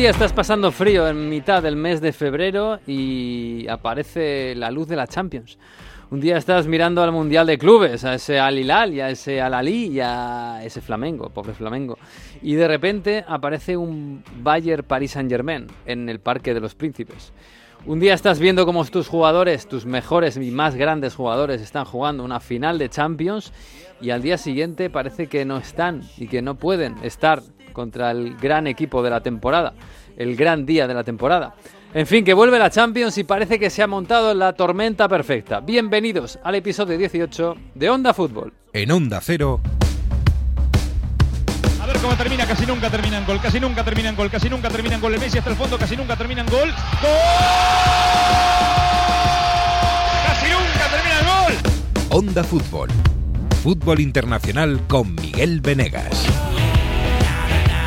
día estás pasando frío en mitad del mes de febrero y aparece la luz de la Champions. Un día estás mirando al Mundial de Clubes, a ese Al Hilal y a ese Al Ali y a ese Flamengo, pobre Flamengo. Y de repente aparece un Bayer Paris Saint Germain en el Parque de los Príncipes. Un día estás viendo cómo tus jugadores, tus mejores y más grandes jugadores, están jugando una final de Champions y al día siguiente parece que no están y que no pueden estar contra el gran equipo de la temporada, el gran día de la temporada. En fin, que vuelve la Champions y parece que se ha montado la tormenta perfecta. Bienvenidos al episodio 18 de Onda Fútbol. En Onda Cero. A ver cómo termina, casi nunca termina en gol, casi nunca termina en gol, casi nunca termina en gol. El Messi hasta el fondo, casi nunca termina en gol. ¡Gol! ¡Casi nunca termina en gol! Onda Fútbol. Fútbol internacional con Miguel Venegas.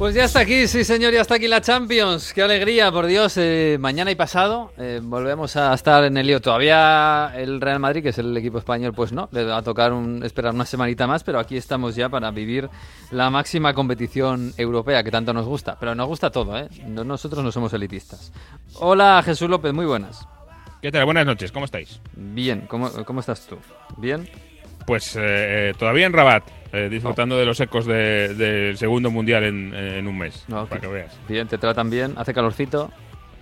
Pues ya está aquí, sí señor, ya está aquí la Champions. Qué alegría, por Dios. eh, mañana y pasado eh, volvemos a estar en el lío. Todavía el Real Madrid, que es el equipo español, pues no, le va a tocar un- esperar una semanita más, pero aquí estamos ya para vivir la máxima competición europea que tanto nos gusta. Pero nos gusta todo, ¿eh? No- nosotros no somos elitistas. Hola Jesús López, muy buenas. ¿Qué tal? Buenas noches, ¿cómo estáis? Bien, ¿cómo, cómo estás tú? ¿Bien? Pues eh, eh, todavía en Rabat, eh, disfrutando de los ecos de- del segundo mundial en, en un mes, No, para que- veas. Bien, te tratan bien, hace calorcito.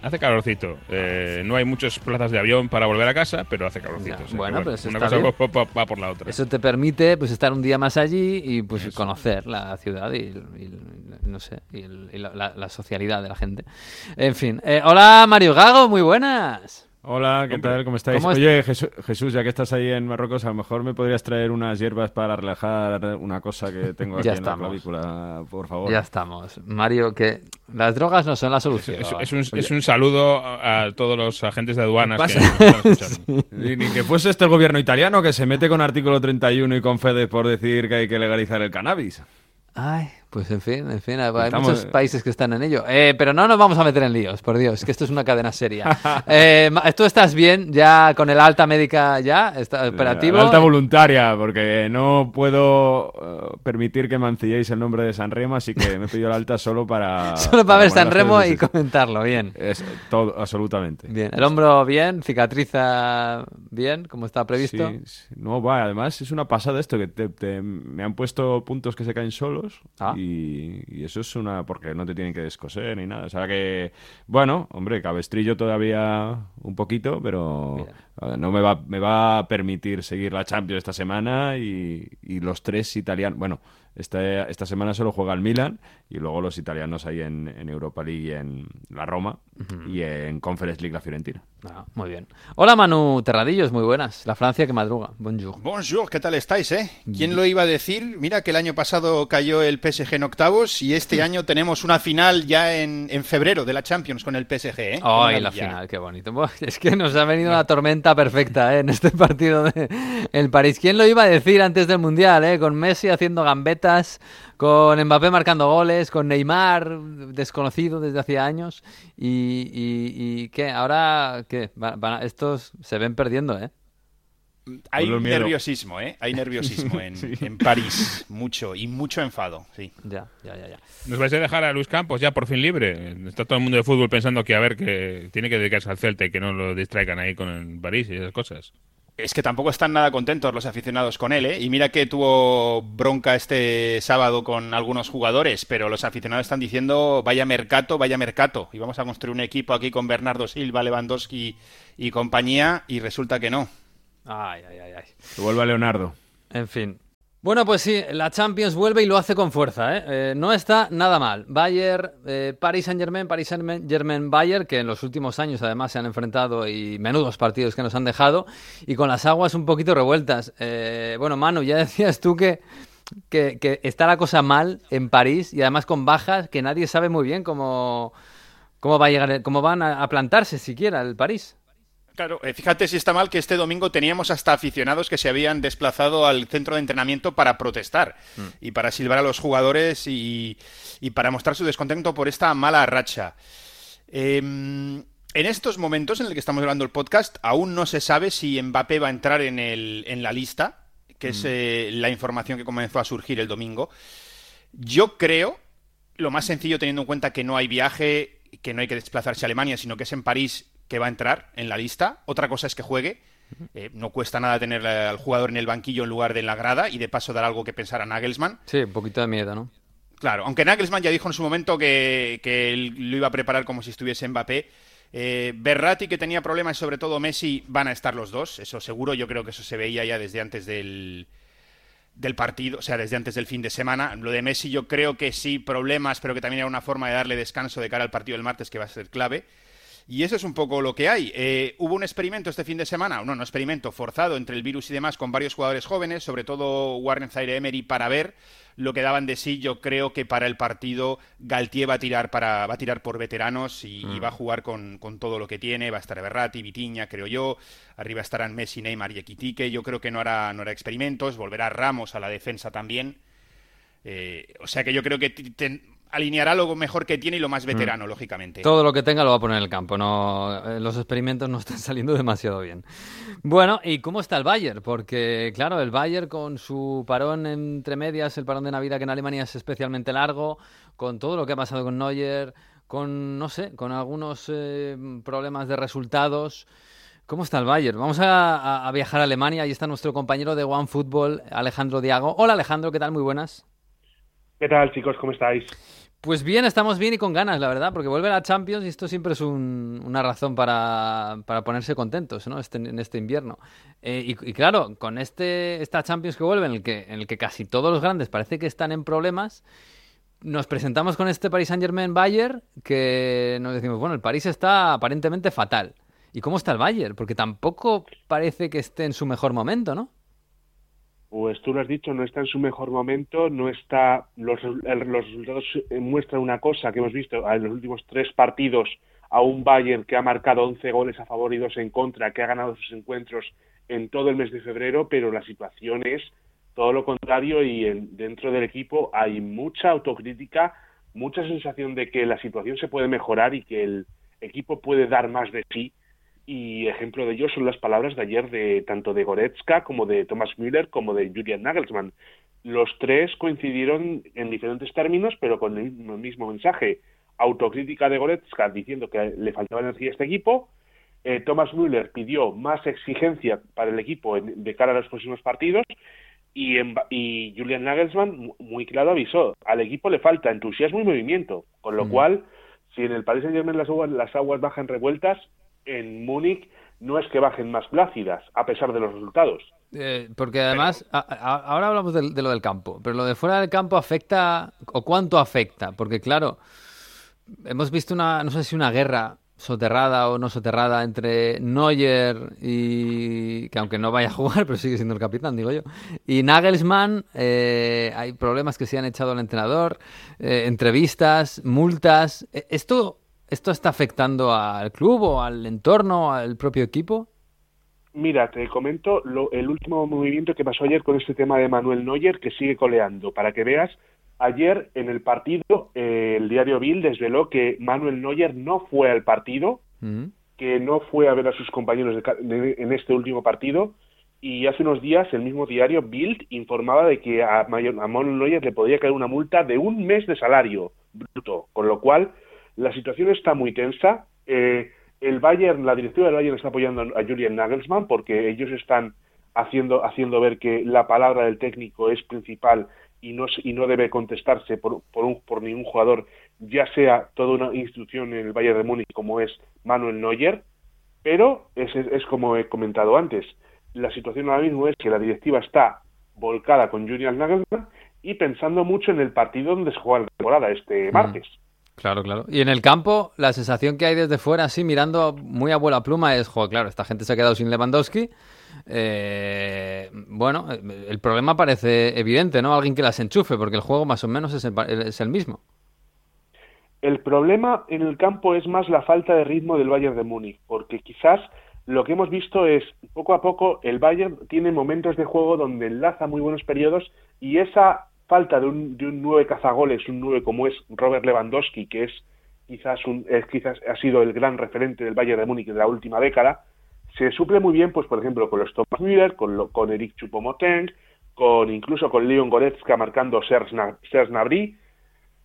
Hace calorcito, eh, no hay muchas plazas de avión para volver a casa, pero hace calorcito. Ya, o sea que bueno, pero eso una está cosa bien. va, por la otra. Eso te permite pues estar un día más allí y pues conocer la ciudad y, y- no sé y, el- y la, la- la socialidad de la gente. En fin, eh, hola Mario Gago, muy buenas. Hola, ¿qué Hombre. tal? ¿Cómo estáis? ¿Cómo est- Oye, Jesús, Jesús, ya que estás ahí en Marruecos, a lo mejor me podrías traer unas hierbas para relajar una cosa que tengo aquí Ya en estamos. la clavícula, por favor. Ya estamos, Mario, que las drogas no son la solución. Es, es un, es un saludo a, todos los agentes de aduanas que escuchando. Y ni que fuese este el gobierno italiano que se mete con artículo 31 y con Fede por decir que hay que legalizar el cannabis. Ay, pues en fin, en fin, hay Estamos- muchos países que están en ello. Eh, pero no nos vamos a meter en líos, por Dios, que esto es una cadena seria. Eh, ¿Tú estás bien ya con el alta médica ya? ¿Está operativo? La alta voluntaria, porque no puedo eh, permitir que mancilléis el nombre de San Remo, así que me he pedido la alta solo para... Solo para ver San Remo y comentarlo, bien. Es todo, absolutamente. Bien, el hombro bien, cicatriza bien, como está previsto. Sí, sí. no, va, además es una pasada esto, que te- te- me han puesto puntos que se caen solos Ah. Y, y eso es una... porque no te tienen que descoser ni nada. O sea que, bueno, hombre, cabestrillo todavía un poquito, pero eh, no me va, me va a permitir seguir la Champions esta semana y, y los tres italianos... Bueno, esta, esta semana solo juega el Milan y luego los italianos ahí en, en Europa League y en la Roma y en Conference League la Fiorentina. Ah, muy bien. Hola Manu Terradillos, muy buenas. La Francia que madruga. Bonjour. Bonjour, ¿qué tal estáis, eh? ¿Quién lo iba a decir? Mira que el año pasado cayó el PSG en octavos y este año tenemos una final ya en, en febrero de la Champions con el PSG, ¿eh? Ay, la final, qué bonito. Es que nos ha venido la tormenta perfecta ¿eh? en este partido de el París. ¿Quién lo iba a decir antes del Mundial? ¿eh? Con Messi haciendo gambetas, con Mbappé marcando goles, con Neymar desconocido desde hacía años. Y, y, y ¿qué? Ahora, ¿qué? Van- van a- estos se ven perdiendo, ¿eh? Hay nerviosismo, ¿eh? Hay nerviosismo en, en París, mucho, y mucho enfado, sí. Ya, ya, ya, ya. ¿Nos vais a dejar a Luis Campos ya por fin libre? Está todo el mundo de fútbol pensando que, a ver, que tiene que dedicarse al Celta y que no lo distraigan ahí con el París y esas cosas. Es que tampoco están nada contentos los aficionados con él, ¿eh? Y mira que tuvo bronca este sábado con algunos jugadores, pero los aficionados están diciendo vaya mercato, vaya mercato. Y vamos a construir un equipo aquí con Bernardo Silva, Lewandowski y compañía, y resulta que no. Ay, ay, ay, ay. Que vuelva Leonardo. En fin. Bueno, pues sí, la Champions vuelve y lo hace con fuerza. ¿eh? Eh, no está nada mal. Bayern, eh, Paris Saint-Germain, Paris Saint-Germain, Bayern, que en los últimos años además se han enfrentado y menudos partidos que nos han dejado, y con las aguas un poquito revueltas. Eh, bueno, Manu, ya decías tú que, que, está la cosa mal en París y además con bajas que nadie sabe muy bien cómo, cómo va a llegar, cómo van a plantarse siquiera el París. Claro, eh, fíjate si está mal que este domingo teníamos hasta aficionados que se habían desplazado al centro de entrenamiento para protestar mm. y para silbar a los jugadores y, para mostrar su descontento por esta mala racha. Em, en estos momentos en el que estamos grabando el podcast, aún no se sabe si Mbappé va a entrar en, el, en la lista, que es mm. eh, la información que comenzó a surgir el domingo. Yo creo, lo más sencillo teniendo en cuenta que no hay viaje, que no hay que desplazarse a Alemania, sino que es en París que va a entrar en la lista. Otra cosa es que juegue. Eh, no cuesta nada tener al jugador en el banquillo en lugar de en la grada y de paso dar algo que pensar a Nagelsmann. Sí, un poquito de miedo, ¿no? Claro, aunque Nagelsmann ya dijo en su momento que, lo iba a preparar como si estuviese Mbappé. Eh, Berratti, que tenía problemas, y sobre todo Messi, van a estar los dos, eso seguro. Yo creo que eso se veía ya desde antes del, del partido, o sea, desde antes del fin de semana. Lo de Messi yo creo que sí, problemas, pero que también era una forma de darle descanso de cara al partido del martes que va a ser clave. Y eso es un poco lo que hay. Eh, hubo un experimento este fin de semana, no, no experimento, forzado entre el virus y demás con varios jugadores jóvenes, sobre todo Warren Zaire Emery, para ver lo que daban de sí. Yo creo que para el partido Galtier va a tirar, para, va a tirar por veteranos y, mm. va a jugar con, todo lo que tiene. Va a estar Berratti, Vitiña, creo yo. Arriba estarán Messi, Neymar y Equitique. Yo creo que no hará, no hará experimentos. Volverá Ramos a la defensa también. Eh, o sea que yo creo que alineará lo mejor que tiene y lo más mm. veterano, lógicamente. Todo lo que tenga lo va a poner en el campo. No, eh, los experimentos no están saliendo demasiado bien. Bueno, ¿y cómo está el Bayern? Porque, claro, el Bayern con su parón entre medias, el parón de Navidad que en Alemania es especialmente largo, con todo lo que ha pasado con Neuer, con, no sé, con algunos eh, problemas de resultados. ¿Cómo está el Bayern? Vamos a, a, viajar a Alemania. Ahí está nuestro compañero de One Football, Alejandro Diago. Hola Alejandro, ¿qué tal? Muy buenas. ¿Qué tal, chicos? ¿Cómo estáis? Pues bien, estamos bien y con ganas, la verdad, porque vuelve la Champions y esto siempre es una razón para, ponerse contentos ¿no? Este, en este invierno. Eh, y, claro, con este, esta Champions que vuelve, en el que, en el que casi todos los grandes parece que están en problemas, nos presentamos con este Paris Saint-Germain Bayern que nos decimos, bueno, el París está aparentemente fatal. ¿Y cómo está el Bayern? Porque tampoco parece que esté en su mejor momento, ¿no? Pues tú lo has dicho, no está en su mejor momento, no está, los, los resultados muestran una cosa que hemos visto en los últimos tres partidos a un Bayern que ha marcado 11 goles a favor y dos en contra, que ha ganado sus encuentros en todo el mes de febrero, pero la situación es todo lo contrario y en, dentro del equipo hay mucha autocrítica, mucha sensación de que la situación se puede mejorar y que el equipo puede dar más de sí y ejemplo de ello son las palabras de ayer de tanto de Goretzka como de Thomas Müller como de Julian Nagelsmann. Los tres coincidieron en diferentes términos, pero con el mismo mensaje. Autocrítica de Goretzka diciendo que le faltaba energía a este equipo. Eh, Thomas Müller pidió más exigencia para el equipo de cara a los próximos partidos. Y, y, Julian Nagelsmann muy claro avisó, al equipo le falta entusiasmo y movimiento, con lo mm. cual, si en el Paris Saint-Germain las aguas, las aguas bajan revueltas, en Múnich no es que bajen más plácidas, a pesar de los resultados. Eh, porque además, ahora hablamos de, lo del campo, pero lo de fuera del campo afecta, o cuánto afecta, porque claro, hemos visto una, no sé si una guerra soterrada o no soterrada entre Neuer y que aunque no vaya a jugar, pero sigue siendo el capitán, digo yo, y Nagelsmann, eh, hay problemas que se han echado al entrenador, eh, entrevistas, multas, esto ¿Esto está afectando al club o al entorno, al propio equipo? Mira, te comento el último movimiento que pasó ayer con este tema de Manuel Neuer, que sigue coleando. Para que veas, ayer en el partido, eh, el diario Bill desveló que Manuel Neuer no fue al partido, mm. que no fue a ver a sus compañeros en este último partido, y hace unos días el mismo diario Bild informaba de que a, a Manuel Neuer le podría caer una multa de un mes de salario bruto, con lo cual la situación está muy tensa. Eh, el Bayern, la directiva del Bayern está apoyando a Julian Nagelsmann porque ellos están haciendo, haciendo ver que la palabra del técnico es principal y no, y no debe contestarse por, por, un, por ningún jugador, ya sea toda una institución en el Bayern de Múnich como es Manuel Neuer, pero es, es, como he comentado antes, la situación ahora mismo es que la directiva está volcada con Julian Nagelsmann y pensando mucho en el partido donde se juega la temporada este martes. Claro, claro. Y en el campo, la sensación que hay desde fuera, así mirando muy a buena pluma, es, joder, claro, esta gente se ha quedado sin Lewandowski. Eh, bueno, el problema parece evidente, ¿no? Alguien que las enchufe, porque el juego más o menos es el, es el mismo. El problema en el campo es más la falta de ritmo del Bayern de Múnich, porque quizás lo que hemos visto es, poco a poco, el Bayern tiene momentos de juego donde enlaza muy buenos periodos y esa falta de un, de un nueve cazagoles, un nueve como es Robert Lewandowski, que es quizás, un, quizás ha sido el gran referente del Bayern de Múnich de la última década, se suple muy bien, pues por ejemplo, con los Thomas Müller, con, lo, con Eric Chupomoteng, con incluso con Leon Goretzka marcando Serge, Nabry,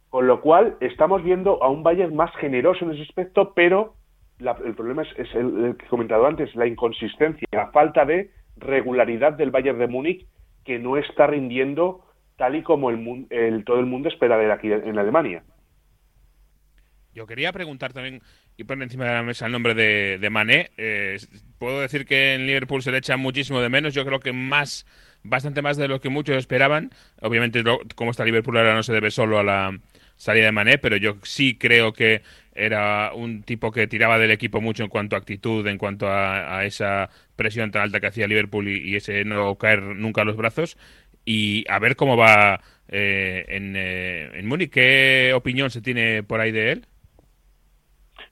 con lo cual estamos viendo a un Bayern más generoso en ese aspecto, pero la, el problema es, es el, que he comentado antes, la inconsistencia, la falta de regularidad del Bayern de Múnich que no está rindiendo tal y como el, el, todo el mundo espera ver aquí en Alemania. Yo quería preguntar también y poner encima de la mesa el nombre de, de Mané. Eh, puedo decir que en Liverpool se le echa muchísimo de menos. Yo creo que más, bastante más de lo que muchos esperaban. Obviamente, lo, como está Liverpool ahora no se debe solo a la salida de Mané, pero yo sí creo que era un tipo que tiraba del equipo mucho en cuanto a actitud, en cuanto a, a esa presión tan alta que hacía Liverpool y, y, ese no caer nunca a los brazos. Y a ver cómo va eh, en, eh, en Múnich. ¿Qué opinión se tiene por ahí de él?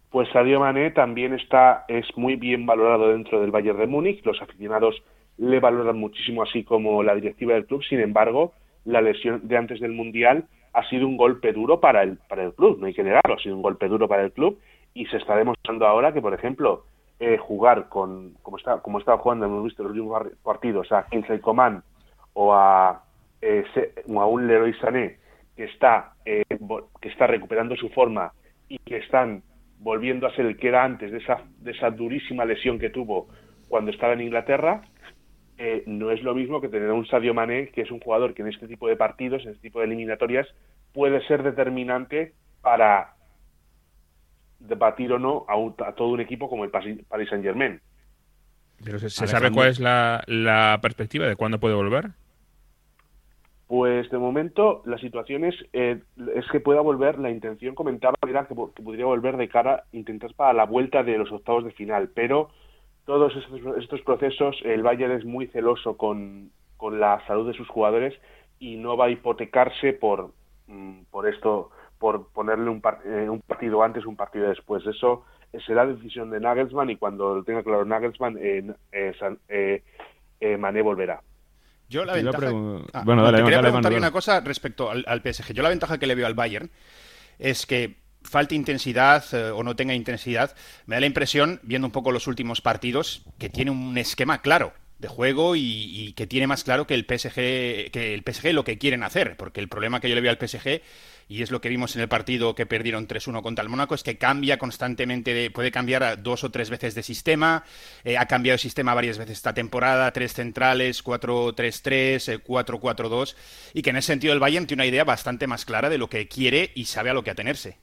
Pues Sadio Mané también está, es muy bien valorado dentro del Bayern de Múnich. Los aficionados le valoran muchísimo, así como la directiva del club. Sin embargo, la lesión de antes del Mundial ha sido un golpe duro para el, para el club, no hay que negarlo, ha sido un golpe duro para el club y se está demostrando ahora que, por ejemplo, eh, jugar con, como está, como estaba jugando, hemos visto los últimos partidos, a Kingsley Coman o a, eh, o a un Leroy Sané que está, eh, que está recuperando su forma y que están volviendo a ser el que era antes de esa, de esa durísima lesión que tuvo cuando estaba en Inglaterra, eh, no es lo mismo que tener a un Sadio Mané, que es un jugador que en este tipo de partidos, en este tipo de eliminatorias, puede ser determinante para debatir o no a, un, a todo un equipo como el Paris Saint Germain. ¿Pero se, se sabe cuál es la, la, perspectiva de cuándo puede volver? Pues de momento la situación es, eh, es que pueda volver, la intención comentaba era que, podría volver de cara, intentar para la vuelta de los octavos de final, pero todos estos, estos procesos, el Bayern es muy celoso con, con, la salud de sus jugadores y no va a hipotecarse por, mm, por esto, por ponerle un, par, eh, un, partido antes, un partido después. Eso será decisión de Nagelsmann y cuando lo tenga claro Nagelsmann, eh, eh, Mané volverá. Yo la ventaja... Ah, bueno, dale, te quería preguntar una cosa respecto al, al PSG. Yo la ventaja que le veo al Bayern es que falte intensidad eh, o no tenga intensidad, me da la impresión, viendo un poco los últimos partidos, que tiene un esquema claro de juego y, y, que tiene más claro que el PSG que el PSG lo que quieren hacer, porque el problema que yo le veo al PSG y es lo que vimos en el partido que perdieron 3-1 contra el Mónaco, es que cambia constantemente, de, puede cambiar dos o tres veces de sistema, eh, ha cambiado de sistema varias veces esta temporada, tres centrales, 4-3-3, eh, 4-4-2, y que en ese sentido el Bayern tiene una idea bastante más clara de lo que quiere y sabe a lo que atenerse.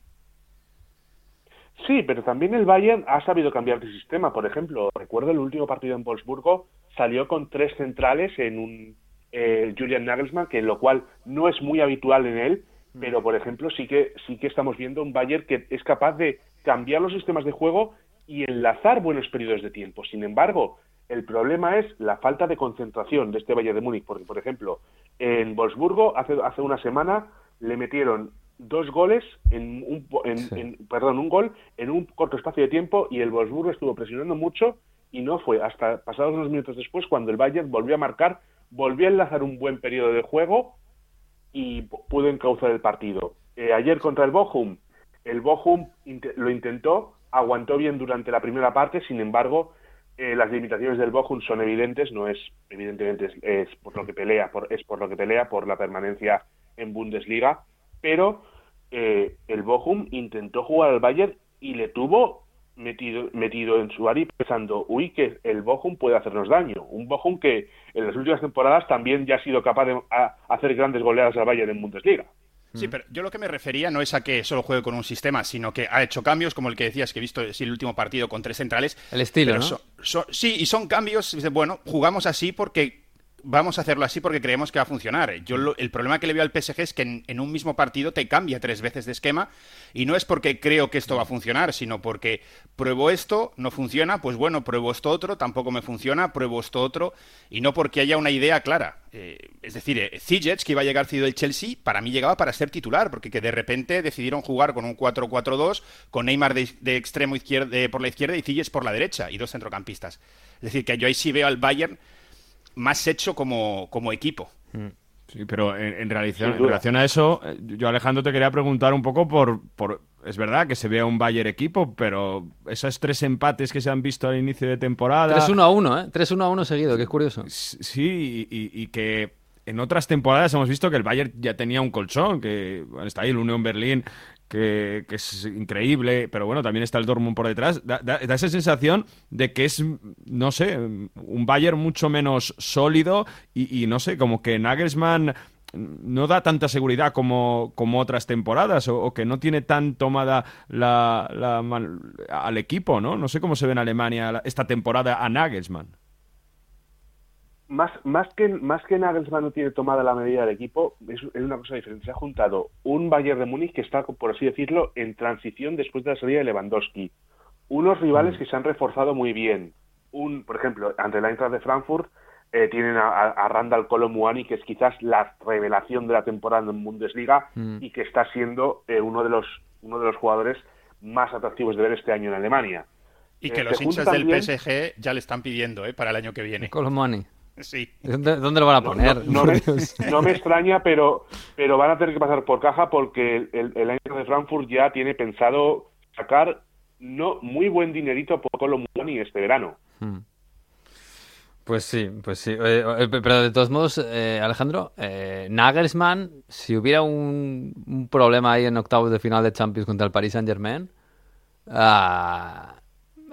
Sí, pero también el Bayern ha sabido cambiar de sistema. Por ejemplo, recuerdo el último partido en Wolfsburgo, salió con tres centrales en un eh, Julian Nagelsmann, que lo cual no es muy habitual en él, pero por ejemplo sí que sí que estamos viendo un Bayern que es capaz de cambiar los sistemas de juego y enlazar buenos periodos de tiempo. Sin embargo, el problema es la falta de concentración de este Bayern de Múnich, porque por ejemplo, en Wolfsburgo hace hace una semana le metieron dos goles en un en, sí. en, perdón un gol en un corto espacio de tiempo y el Wolfsburgo estuvo presionando mucho y no fue hasta pasados unos minutos después cuando el Bayern volvió a marcar volvió a enlazar un buen periodo de juego y pudo encauzar el partido. Eh, ayer contra el Bochum el Bochum lo intentó aguantó bien durante la primera parte sin embargo eh, las limitaciones del Bochum son evidentes no es evidentemente es, es por lo que pelea por, es por lo que pelea por la permanencia en Bundesliga pero eh, el Bochum intentó jugar al Bayern y le tuvo metido, metido en su área pensando, uy, que el Bochum puede hacernos daño. Un Bochum que en las últimas temporadas también ya ha sido capaz de a, hacer grandes goleadas al Bayern en Bundesliga. Sí, pero yo lo que me refería no es a que solo juegue con un sistema, sino que ha hecho cambios, como el que decías que he visto sí, el último partido con tres centrales. El estilo, ¿no? So, so, sí, y son cambios, bueno, jugamos así porque vamos a hacerlo así porque creemos que va a funcionar. Yo el problema que le veo al PSG es que en, un mismo partido te cambia tres veces de esquema y no es porque creo que esto va a funcionar, sino porque pruebo esto, no funciona, pues bueno, pruebo esto otro, tampoco me funciona, pruebo esto otro y no porque haya una idea clara. Eh, es decir, eh, que iba a llegar cedido del Chelsea, para mí llegaba para ser titular, porque que de repente decidieron jugar con un 4-4-2, con Neymar de, extremo izquierdo, por la izquierda y Ziyech por la derecha, y dos centrocampistas. Es decir, que yo ahí sí veo al Bayern más hecho como, como equipo. Mm. Sí, pero en, relación, a eso, eh, yo Alejandro te quería preguntar un poco por, por, es verdad que se vea un Bayern equipo, pero esos tres empates que se han visto al inicio de temporada... 3-1 a 1, ¿eh? 3-1 a 1 seguido, que es curioso. Sí, y, que en otras temporadas hemos visto que el Bayern ya tenía un colchón, que está ahí el Unión Berlín que, es increíble, pero bueno, también está el Dortmund por detrás. Da, esa sensación de que es, no sé, un Bayern mucho menos sólido y, no sé, como que Nagelsmann no da tanta seguridad como, como otras temporadas o, que no tiene tan tomada la, la, al equipo, ¿no? No sé cómo se ve en Alemania esta temporada a Nagelsmann más, más, que, más que Nagelsmann no tiene tomada la medida del equipo, es, una cosa diferente. Se ha juntado un Bayern de Múnich que está, por así decirlo, en transición después de la salida de Lewandowski. Unos rivales mm. que se han reforzado muy bien. Un, por ejemplo, ante la Eintracht de Frankfurt eh, tienen a, Randall Colomuani, que es quizás la revelación de la temporada en Bundesliga mm. y que está siendo eh, uno, de los, uno de los jugadores más atractivos de ver este año en Alemania. Y que eh, los hinchas del PSG ya le están pidiendo para el año que viene. Colomuani. Sí. ¿Dónde, lo van a poner? No, me, extraña, pero, pero van a tener que pasar por caja porque el, el año de Frankfurt ya tiene pensado sacar no muy buen dinerito por Colomoni este verano. Hmm. Pues sí, pues sí. Eh, eh, pero de todos modos, eh, Alejandro, Nagelsmann, si hubiera un, problema ahí en octavos de final de Champions contra el Paris Saint Germain, ah,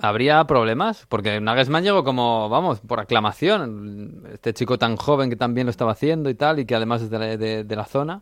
¿Habría problemas? Porque Nagelsmann llegó como, vamos, por aclamación. Este chico tan joven que también lo estaba haciendo y tal, y que además es de la, zona.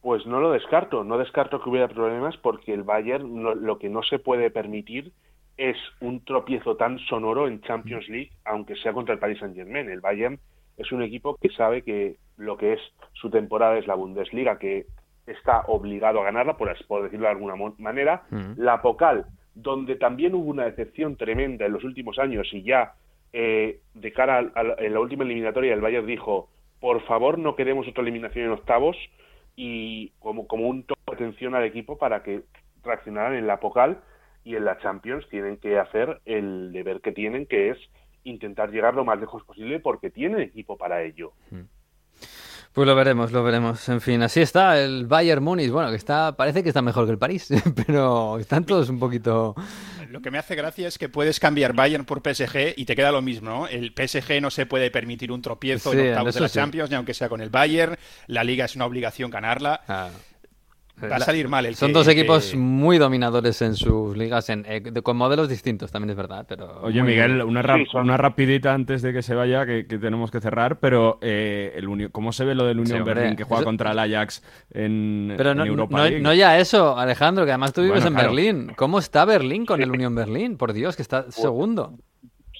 Pues no lo descarto. No descarto que hubiera problemas porque el Bayern lo que no se puede permitir es un tropiezo tan sonoro en Champions League, aunque sea contra el Paris Saint-Germain. El Bayern es un equipo que sabe que lo que es su temporada es la Bundesliga, que está obligado a ganarla, por, decirlo de alguna manera. La Pocal donde también hubo una decepción tremenda en los últimos años y ya eh, de cara a, en la última eliminatoria el Bayern dijo, por favor no queremos otra eliminación en octavos y como, como un toque de atención al equipo para que reaccionaran en la Pocal y en la Champions tienen que hacer el deber que tienen, que es intentar llegar lo más lejos posible porque tienen equipo para ello. Hmm. Pues lo veremos, lo veremos. En fin, así está el Bayern Múnich. Bueno, que está, parece que está mejor que el París, pero están todos un poquito. Lo que me hace gracia es que puedes cambiar Bayern por PSG y te queda lo mismo, ¿no? El PSG no se puede permitir un tropiezo en octavos de la Champions, ni aunque sea con el Bayern. La Liga es una obligación ganarla. Va a salir mal el Son dos equipos muy dominadores en sus ligas, en, eh, con modelos distintos, también es verdad. pero Oye, Miguel, una, una rapidita antes de que se vaya, que, tenemos que cerrar, pero eh, el ¿cómo se ve lo del Unión Berlín que juega contra el Ajax en, pero no, Europa no, no, ya eso, Alejandro, que además tú vives en Berlín. ¿Cómo está Berlín con el Unión Berlín? Por Dios, que está segundo.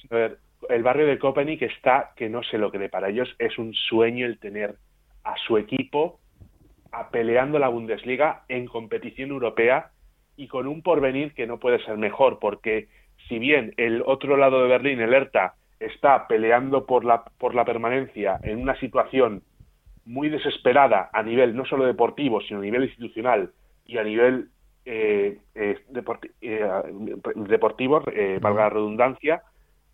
A ver, el barrio de Copenhague está que no sé lo que para ellos es un sueño el tener a su equipo a peleando la Bundesliga en competición europea y con un porvenir que no puede ser mejor, porque si bien el otro lado de Berlín, el Hertha, está peleando por la, por la permanencia en una situación muy desesperada a nivel no solo deportivo, sino a nivel institucional y a nivel eh, eh, eh deportivo, eh, valga la redundancia,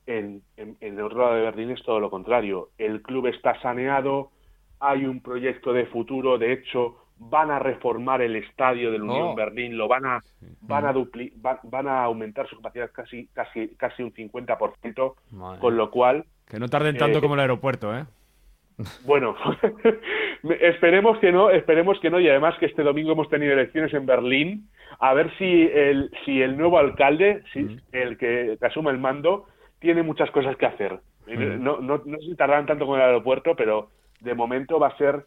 en, en, el otro lado de Berlín es todo lo contrario. El club está saneado, hay un proyecto de futuro, de hecho van a reformar el estadio del Unión oh. Berlín, lo van a van a dupli van, a aumentar su capacidad casi casi casi un 50%, con lo cual que no tarden tanto eh, como el aeropuerto, ¿eh? Bueno, esperemos que no, esperemos que no y además que este domingo hemos tenido elecciones en Berlín, a ver si el si el nuevo alcalde, si el que, asuma el mando, tiene muchas cosas que hacer. No, no, no sé si tardarán tanto con el aeropuerto, pero de momento va a ser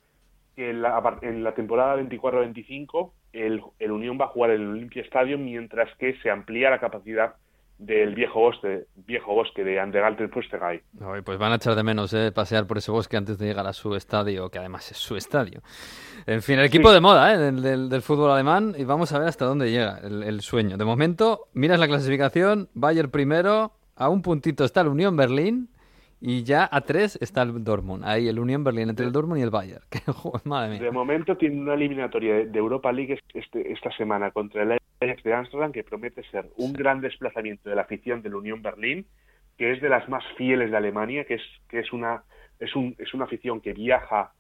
que en la, en la temporada 24-25 el, el, Unión va a jugar en el Olympia Stadium mientras que se amplía la capacidad del viejo bosque, viejo bosque de Andergalten Fustergay. pues van a echar de menos eh, pasear por ese bosque antes de llegar a su estadio, que además es su estadio. En fin, el equipo de moda eh, del, del, fútbol alemán y vamos a ver hasta dónde llega el, el, sueño. De momento, miras la clasificación, Bayern primero, a un puntito está el Unión Berlín y ya a tres está el Dortmund. Ahí el Unión Berlín entre el Dortmund y el Bayern. madre mía. De momento tiene una eliminatoria de Europa League este, esta semana contra el Ajax de Amsterdam que promete ser un gran desplazamiento de la afición del Unión Berlín, que es de las más fieles de Alemania, que es que es una es un es una afición que viaja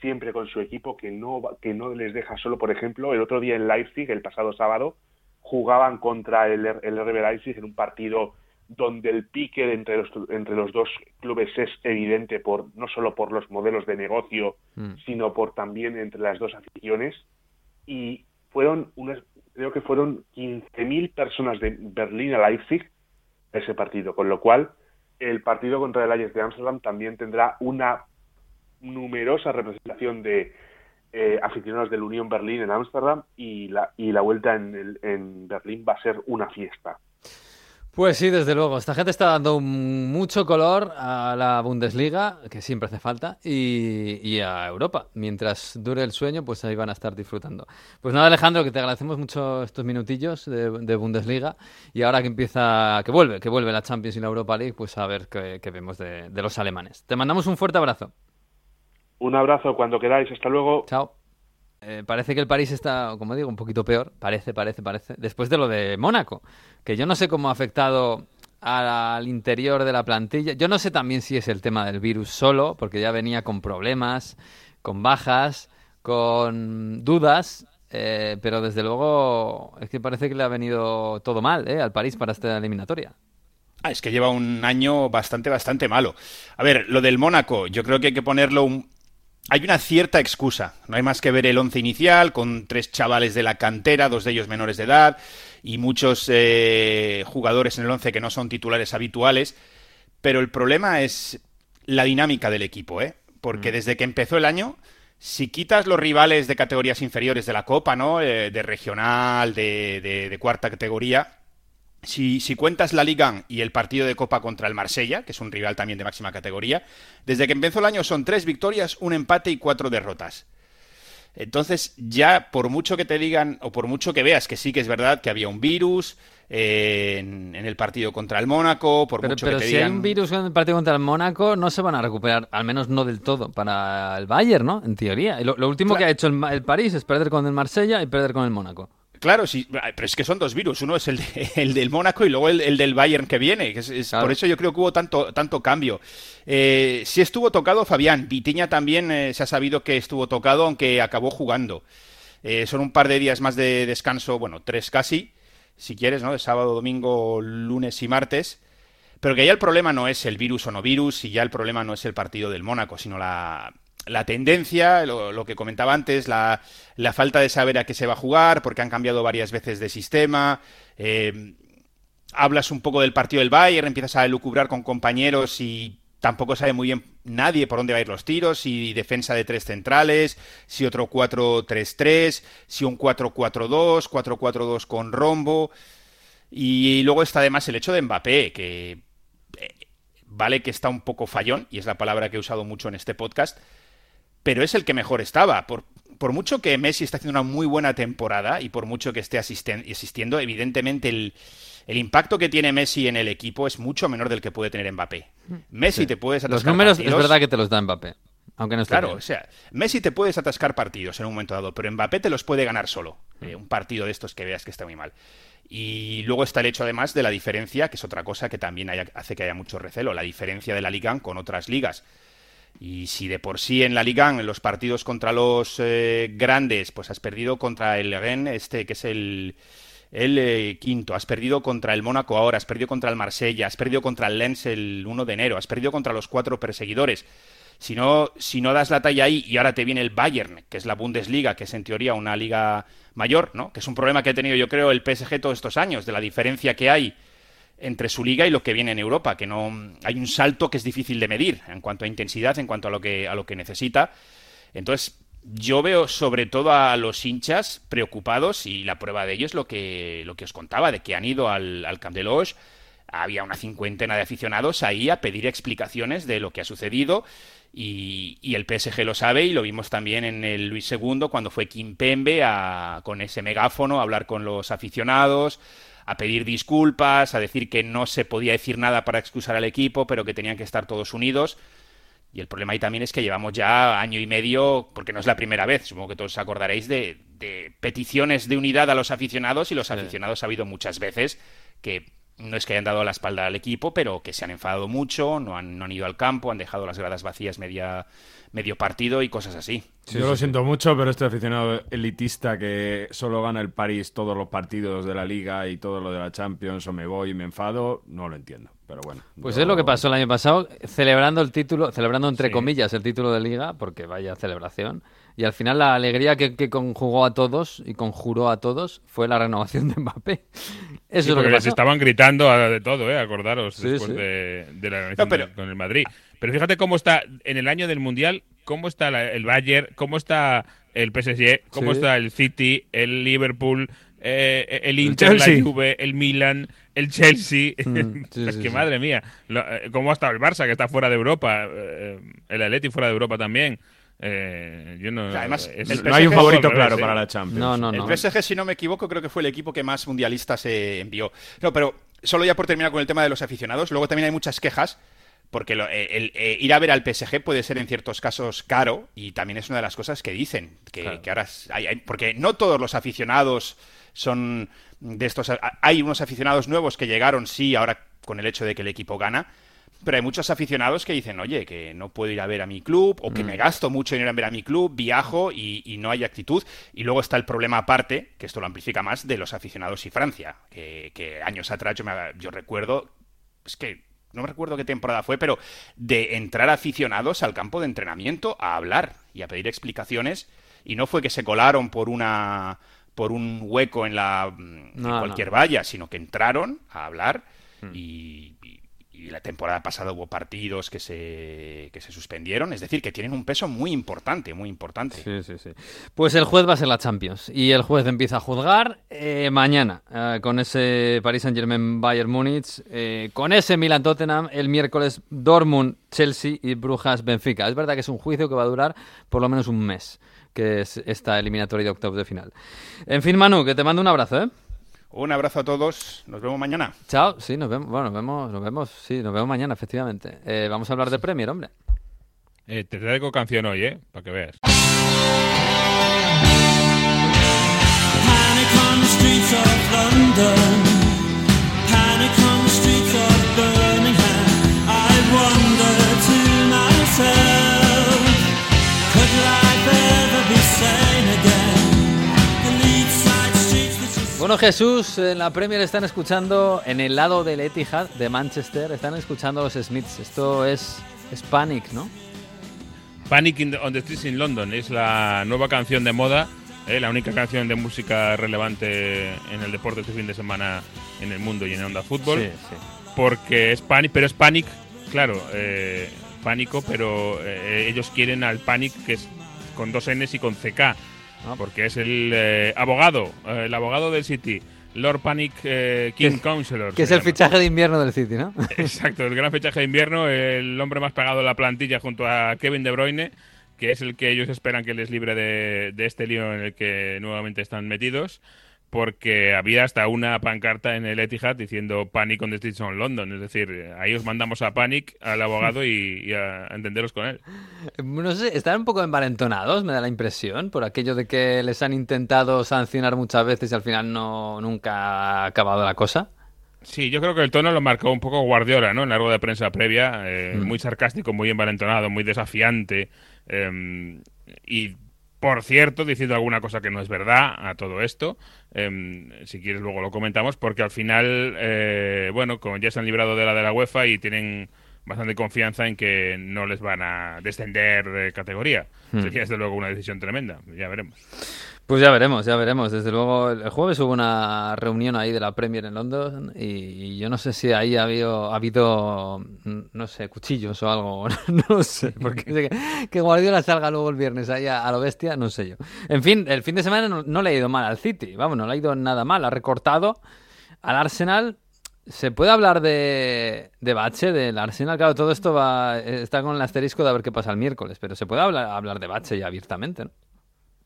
siempre con su equipo, que no que no les deja solo. Por ejemplo, el otro día en Leipzig, el pasado sábado, jugaban contra el, el RB Leipzig en un partido donde el pique entre los, entre los dos clubes es evidente por no solo por los modelos de negocio, mm. sino por también entre las dos aficiones. Y fueron unas, creo que fueron 15.000 personas de Berlín a Leipzig ese partido, con lo cual el partido contra el Ajax de Amsterdam también tendrá una numerosa representación de eh, aficionados del Unión Berlín en Ámsterdam y la, y la vuelta en, en Berlín va a ser una fiesta. Pues sí, desde luego. Esta gente está dando mucho color a la Bundesliga, que siempre hace falta, y, a Europa. Mientras dure el sueño, pues ahí van a estar disfrutando. Pues nada, Alejandro, que te agradecemos mucho estos minutillos de, Bundesliga. Y ahora que empieza, que vuelve, que vuelve la Champions y la Europa League, pues a ver qué, vemos de los alemanes. Te mandamos un fuerte abrazo. Un abrazo cuando queráis. Hasta luego. Chao. Eh, parece que el París está, como digo, un poquito peor. Parece, parece, parece. Después de lo de Mónaco, que yo no sé cómo ha afectado al interior de la plantilla. Yo no sé también si es el tema del virus solo, porque ya venía con problemas, con bajas, con dudas. Eh, pero desde luego es que parece que le ha venido todo mal eh, al París para esta eliminatoria. Ah, es que lleva un año bastante, bastante malo. A ver, lo del Mónaco, yo creo que hay que ponerlo un, hay una cierta excusa. No hay más que ver el once inicial con tres chavales de la cantera, dos de ellos menores de edad y muchos eh, jugadores en el once que no son titulares habituales. Pero el problema es la dinámica del equipo, ¿eh? Porque mm. desde que empezó el año, si quitas los rivales de categorías inferiores de la Copa, ¿no? Eh, de regional, de, de cuarta categoría, si, cuentas la Liga y el partido de Copa contra el Marsella, que es un rival también de máxima categoría, desde que empezó el año son tres victorias, un empate y cuatro derrotas. Entonces, ya por mucho que te digan, o por mucho que veas que sí que es verdad que había un virus eh, en, el partido contra el Mónaco, por mucho que te si hay un virus en el partido contra el Mónaco, no se van a recuperar, al menos no del todo, para el Bayern, ¿no? En teoría. lo, último que ha hecho el, el París es perder con el Marsella y perder con el Mónaco. Claro, sí, pero es que son dos virus. Uno es el, el del Mónaco y luego el, del Bayern que viene. Por eso yo creo que hubo tanto, tanto cambio. Eh, sí estuvo tocado Fabián. Vitiña también eh, se ha sabido que estuvo tocado, aunque acabó jugando. Eh, son un par de días más de descanso, bueno, tres casi, si quieres, ¿no? De sábado, domingo, lunes y martes. Pero que ya el problema no es el virus o no virus, y ya el problema no es el partido del Mónaco, sino la, la tendencia, lo, que comentaba antes, la, la, falta de saber a qué se va a jugar, porque han cambiado varias veces de sistema. Eh, hablas un poco del partido del Bayern, empiezas a lucubrar con compañeros y tampoco sabe muy bien nadie por dónde va a ir los tiros, si defensa de tres centrales, si otro 4-3-3, si un 4-4-2, 4-4-2 con rombo. Y luego está además el hecho de Mbappé, que eh, vale que está un poco fallón, y es la palabra que he usado mucho en este podcast, pero es el que mejor estaba. Por, por mucho que Messi está haciendo una muy buena temporada y por mucho que esté asistiendo, evidentemente el, el, impacto que tiene Messi en el equipo es mucho menor del que puede tener Mbappé. Messi te puedes atascar Los números es verdad que te los da Mbappé. Aunque no esté Claro, o sea, Messi te puedes atascar partidos en un momento dado, pero Mbappé te los puede ganar solo. Eh, un partido de estos que veas que está muy mal. Y luego está el hecho, además, de la diferencia, que es otra cosa que también hace que haya mucho recelo, la diferencia de la Liga con otras ligas. Y si de por sí en la Liga, en los partidos contra los eh, grandes, pues has perdido contra el Rennes, este que es el, el eh, quinto, has perdido contra el Mónaco ahora, has perdido contra el Marsella, has perdido contra el Lens el 1 de enero, has perdido contra los cuatro perseguidores. Si no, si no das la talla ahí y ahora te viene el Bayern, que es la Bundesliga, que es en teoría una liga mayor, ¿no? Que es un problema que ha tenido yo creo el PSG todos estos años, de la diferencia que hay entre su liga y lo que viene en Europa, que no hay un salto que es difícil de medir en cuanto a intensidad, en cuanto a lo que a lo que necesita. Entonces, yo veo sobre todo a los hinchas preocupados y la prueba de ello es lo que lo que os contaba de que han ido al, al Camp de Loge había una cincuentena de aficionados ahí a pedir explicaciones de lo que ha sucedido y, el PSG lo sabe y lo vimos también en el Luis II cuando fue Kim Pembe a, con ese megáfono a hablar con los aficionados, a pedir disculpas, a decir que no se podía decir nada para excusar al equipo, pero que tenían que estar todos unidos. Y el problema ahí también es que llevamos ya año y medio, porque no es la primera vez, supongo que todos os acordaréis, de, peticiones de unidad a los aficionados y los aficionados ha habido muchas veces que no es que hayan dado la espalda al equipo, pero que se han enfadado mucho, no han, no han ido al campo, han dejado las gradas vacías media, medio partido y cosas así. Yo lo siento mucho, pero este aficionado elitista que solo gana el París todos los partidos de la Liga y todo lo de la Champions, o me voy y me enfado, no lo entiendo. Pero bueno. Pues es lo que pasó el año pasado, celebrando el título, celebrando entre comillas el título de Liga, porque vaya celebración. Y al final la alegría que, conjugó a todos y conjuró a todos fue la renovación de Mbappé. Eso es lo que les estaban gritando de todo, ¿eh? acordaros, después De, la renovación con el Madrid. Pero fíjate cómo está en el año del Mundial, cómo está el Bayern, cómo está el PSG, cómo está el City, el Liverpool, eh, el Inter, la Juve, el Milan, el Chelsea. Mm, es que madre mía, eh, cómo ha estado el Barça, que está fuera de Europa, eh, el Atleti fuera de Europa también. Eh, no, Además, no hay un favorito claro para la Champions. No, no, no. El PSG, si no me equivoco, creo que fue el equipo que más mundialistas se envió. No, pero solo ya por terminar con el tema de los aficionados, luego también hay muchas quejas porque eh, el, eh, ir a ver al PSG puede ser en ciertos casos caro y también es una de las cosas que dicen que, ahora hay, porque no todos los aficionados son de estos hay unos aficionados nuevos que llegaron sí ahora con el hecho de que el equipo gana pero hay muchos aficionados que dicen, oye, que no puedo ir a ver a mi club, o que me mm. gasto mucho en ir a ver a mi club, viajo y, no hay actitud. Y luego está el problema aparte, que esto lo amplifica más, de los aficionados y Francia, que, años atrás yo, me, yo recuerdo, es que no me recuerdo qué temporada fue, pero de entrar aficionados al campo de entrenamiento a hablar y a pedir explicaciones, y no fue que se colaron por una por un hueco en la cualquier valla, sino que entraron a hablar mm. y, y la temporada pasada hubo partidos que se, que se suspendieron, es decir, que tienen un peso muy importante, muy importante. Sí, sí, sí. Pues el juez va a ser la Champions y el juez empieza a juzgar eh, mañana eh, con ese Paris Saint-Germain Bayern Múnich, eh, con ese Milan Tottenham, el miércoles Dortmund Chelsea y Brujas Benfica. Es verdad que es un juicio que va a durar por lo menos un mes, que es esta eliminatoria de octavos de final. En fin, Manu, que te mando un abrazo, ¿eh? Un abrazo a todos. Nos vemos mañana. Chao. Sí, nos vemos. Bueno, nos vemos, nos vemos. Sí, nos vemos mañana, efectivamente. Eh, vamos a hablar de Premier, hombre. Eh, te traigo canción hoy, ¿eh? Para que veas. Panic on the streets of London. Bueno, Jesús, en la Premier están escuchando, en el lado del Etihad de Manchester, están escuchando los Smiths. Esto es, Panic, ¿no? Panic on the Streets in London es la nueva canción de moda, eh, la única canción de música relevante en el deporte este fin de semana en el mundo y en Onda Fútbol. Sí, sí. Porque es Panic, pero es Panic, claro, eh, pánico, pero eh, ellos quieren al Panic que es con dos Ns y con CK porque es el eh, abogado, eh, el abogado del City. Lord Panic eh, King Counselor. Que es el fichaje de invierno del City, ¿no? Exacto, el gran fichaje de invierno, el hombre más pagado de la plantilla junto a Kevin De Bruyne, que es el que ellos esperan que les libre de, de este lío en el que nuevamente están metidos porque había hasta una pancarta en el Etihad diciendo Panic on the Streets of London. Es decir, ahí os mandamos a Panic, al abogado, y, a, entenderos con él. No sé, están un poco envalentonados, me da la impresión, por aquello de que les han intentado sancionar muchas veces y al final no nunca ha acabado la cosa. Sí, yo creo que el tono lo marcó un poco Guardiola, ¿no? En la rueda de prensa previa, eh, mm. muy sarcástico, muy envalentonado, muy desafiante. Eh, y por cierto, diciendo alguna cosa que no es verdad a todo esto, em, si quieres luego lo comentamos, porque al final, eh, bueno, como ya se han librado de la de la UEFA y tienen bastante confianza en que no les van a descender de categoría. Hmm. Sería desde luego una decisión tremenda, ya veremos. Pues ya veremos, ya veremos. Desde luego, el jueves hubo una reunión ahí de la Premier en London y, yo no sé si ahí ha habido, ha habido no sé, cuchillos o algo, no sé, porque que, Guardiola salga luego el viernes ahí a, lo bestia, no sé yo. En fin, el fin de semana no, le ha ido mal al City, vamos, no le ha ido nada mal, ha recortado al Arsenal ¿Se puede hablar de, de Bache, del Arsenal? Claro, todo esto va está con el asterisco de a ver qué pasa el miércoles, pero se puede hablar, hablar de Bache ya abiertamente, ¿no?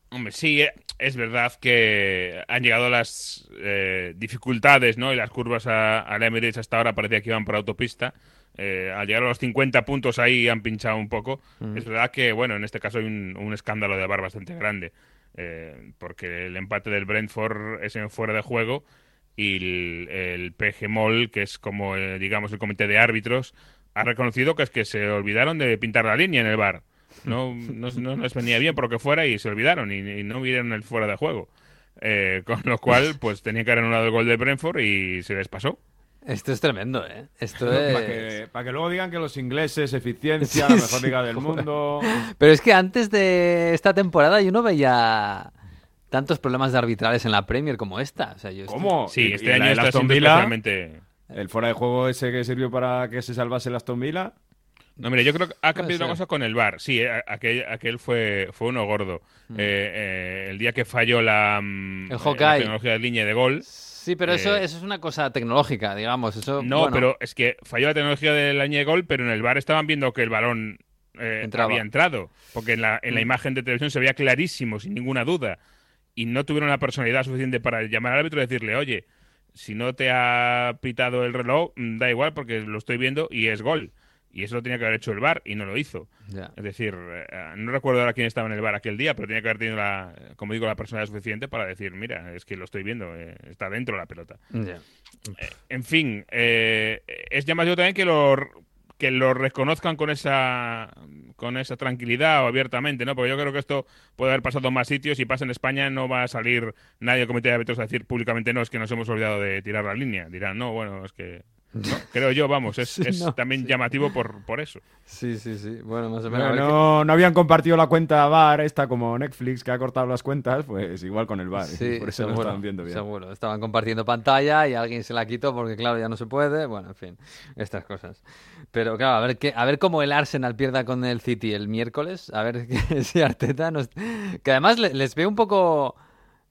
Hombre, sí, eh, es verdad que han llegado las eh, dificultades, ¿no? Y las curvas a, a la Emirates hasta ahora parecía que iban por autopista. Eh, al llegar a los 50 puntos ahí han pinchado un poco. Mm. Es verdad que, bueno, en este caso hay un, un escándalo de bar bastante grande. eh, porque el empate del Brentford es en fuera de juego y el, el PG Mol, que es como, eh, digamos, el comité de árbitros, ha reconocido que es que se olvidaron de pintar la línea en el bar. No, no, no les venía bien por lo que fuera y se olvidaron y, y no vieron el fuera de juego. Eh, con lo cual, pues tenía que haber anulado el gol de Brentford y se les pasó. Esto es tremendo, ¿eh? Esto Para es... que, para que luego digan que los ingleses, eficiencia, la mejor liga del mundo. Pero es que antes de esta temporada yo no veía tantos problemas de arbitrales en la Premier como esta. O sea, yo estoy- ¿Cómo? Sí, este año está Aston Villa, especialmente... El fuera de juego ese que sirvió para que se salvase el Aston Villa. No, mira, yo creo que ha cambiado una cosa con el VAR. Sí, eh, aquel, aquel fue, fue uno gordo. Eh, eh, el día que falló la, mm, El la Hawkeye. tecnología de línea de gol. Sí, pero eso, Eh, eso es una cosa tecnológica, digamos. Eso, No, bueno, pero es que falló la tecnología de la línea de gol, pero en el VAR estaban viendo que el balón había entrado. Porque en la, en la Mm. imagen de televisión se veía clarísimo, sin ninguna duda. Y no tuvieron la personalidad suficiente para llamar al árbitro y decirle, oye, si no te ha pitado el reloj, mm, da igual porque lo estoy viendo y es gol. Y eso lo tenía que haber hecho el VAR y no lo hizo. Es decir, eh, no recuerdo ahora quién estaba en el bar aquel día, pero tenía que haber tenido, la, como digo, la personalidad suficiente para decir, mira, es que lo estoy viendo, eh, está dentro la pelota. Ya. En fin, eh, es llamativo también que lo, que lo reconozcan con esa, con esa tranquilidad o abiertamente, ¿no? Porque yo creo que esto puede haber pasado en más sitios y pasa en España, no va a salir nadie del comité de árbitros a decir públicamente, no, es que nos hemos olvidado de tirar la línea. Dirán, no, bueno, es que... No, creo yo, vamos, es, Sí, es no, también sí. llamativo por, por eso. Sí, sí, sí. Bueno, más o menos. No, no, habían compartido la cuenta VAR, esta como Netflix, que ha cortado las cuentas, pues igual con el VAR. Sí, por eso no seguro, estaban viendo bien. seguro. Estaban compartiendo pantalla y alguien se la quitó porque, claro, ya no se puede. Bueno, en fin, estas cosas. Pero, claro, a ver, qué, a ver cómo el Arsenal pierda con el City el miércoles. A ver que- si Arteta nos... Que además le- les veo un poco...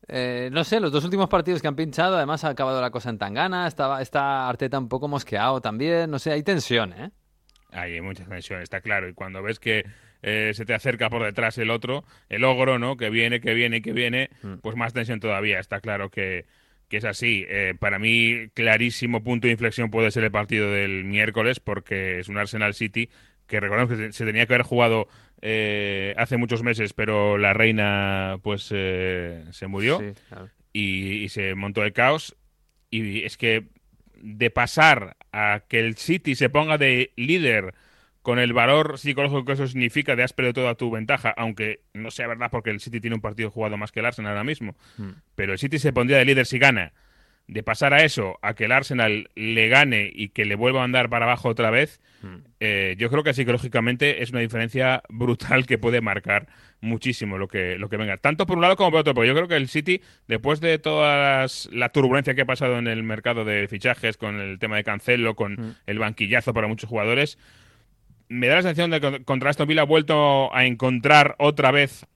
eh, no sé, los dos últimos partidos que han pinchado, además ha acabado la cosa en Tangana, estaba, está Arteta un poco mosqueado también, no sé, hay tensión, ¿eh? Hay mucha tensión, está claro. Y cuando ves que eh, se te acerca por detrás el otro, el ogro, ¿no? Que viene, que viene, que viene, pues más tensión todavía. Está claro que, que es así. Eh, para mí, clarísimo punto de inflexión puede ser el partido del miércoles, porque es un Arsenal City que recordemos que se tenía que haber jugado eh, hace muchos meses, pero la reina pues eh, se murió Sí, claro. y, y se montó el caos. Y es que de pasar a que el City se ponga de líder con el valor psicológico que eso significa de has perdido toda tu ventaja, aunque no sea verdad porque el City tiene un partido jugado más que el Arsenal ahora mismo, pero el City se pondría de líder si gana. De pasar a eso, a que el Arsenal le gane y que le vuelva a andar para abajo otra vez, eh, yo creo que psicológicamente es una diferencia brutal que puede marcar muchísimo lo que, lo que venga. Tanto por un lado como por otro, porque yo creo que el City, después de toda las- la turbulencia que ha pasado en el mercado de fichajes, con el tema de Cancelo, con el banquillazo para muchos jugadores, me da la sensación de que contra Aston Villa ha vuelto a encontrar otra vez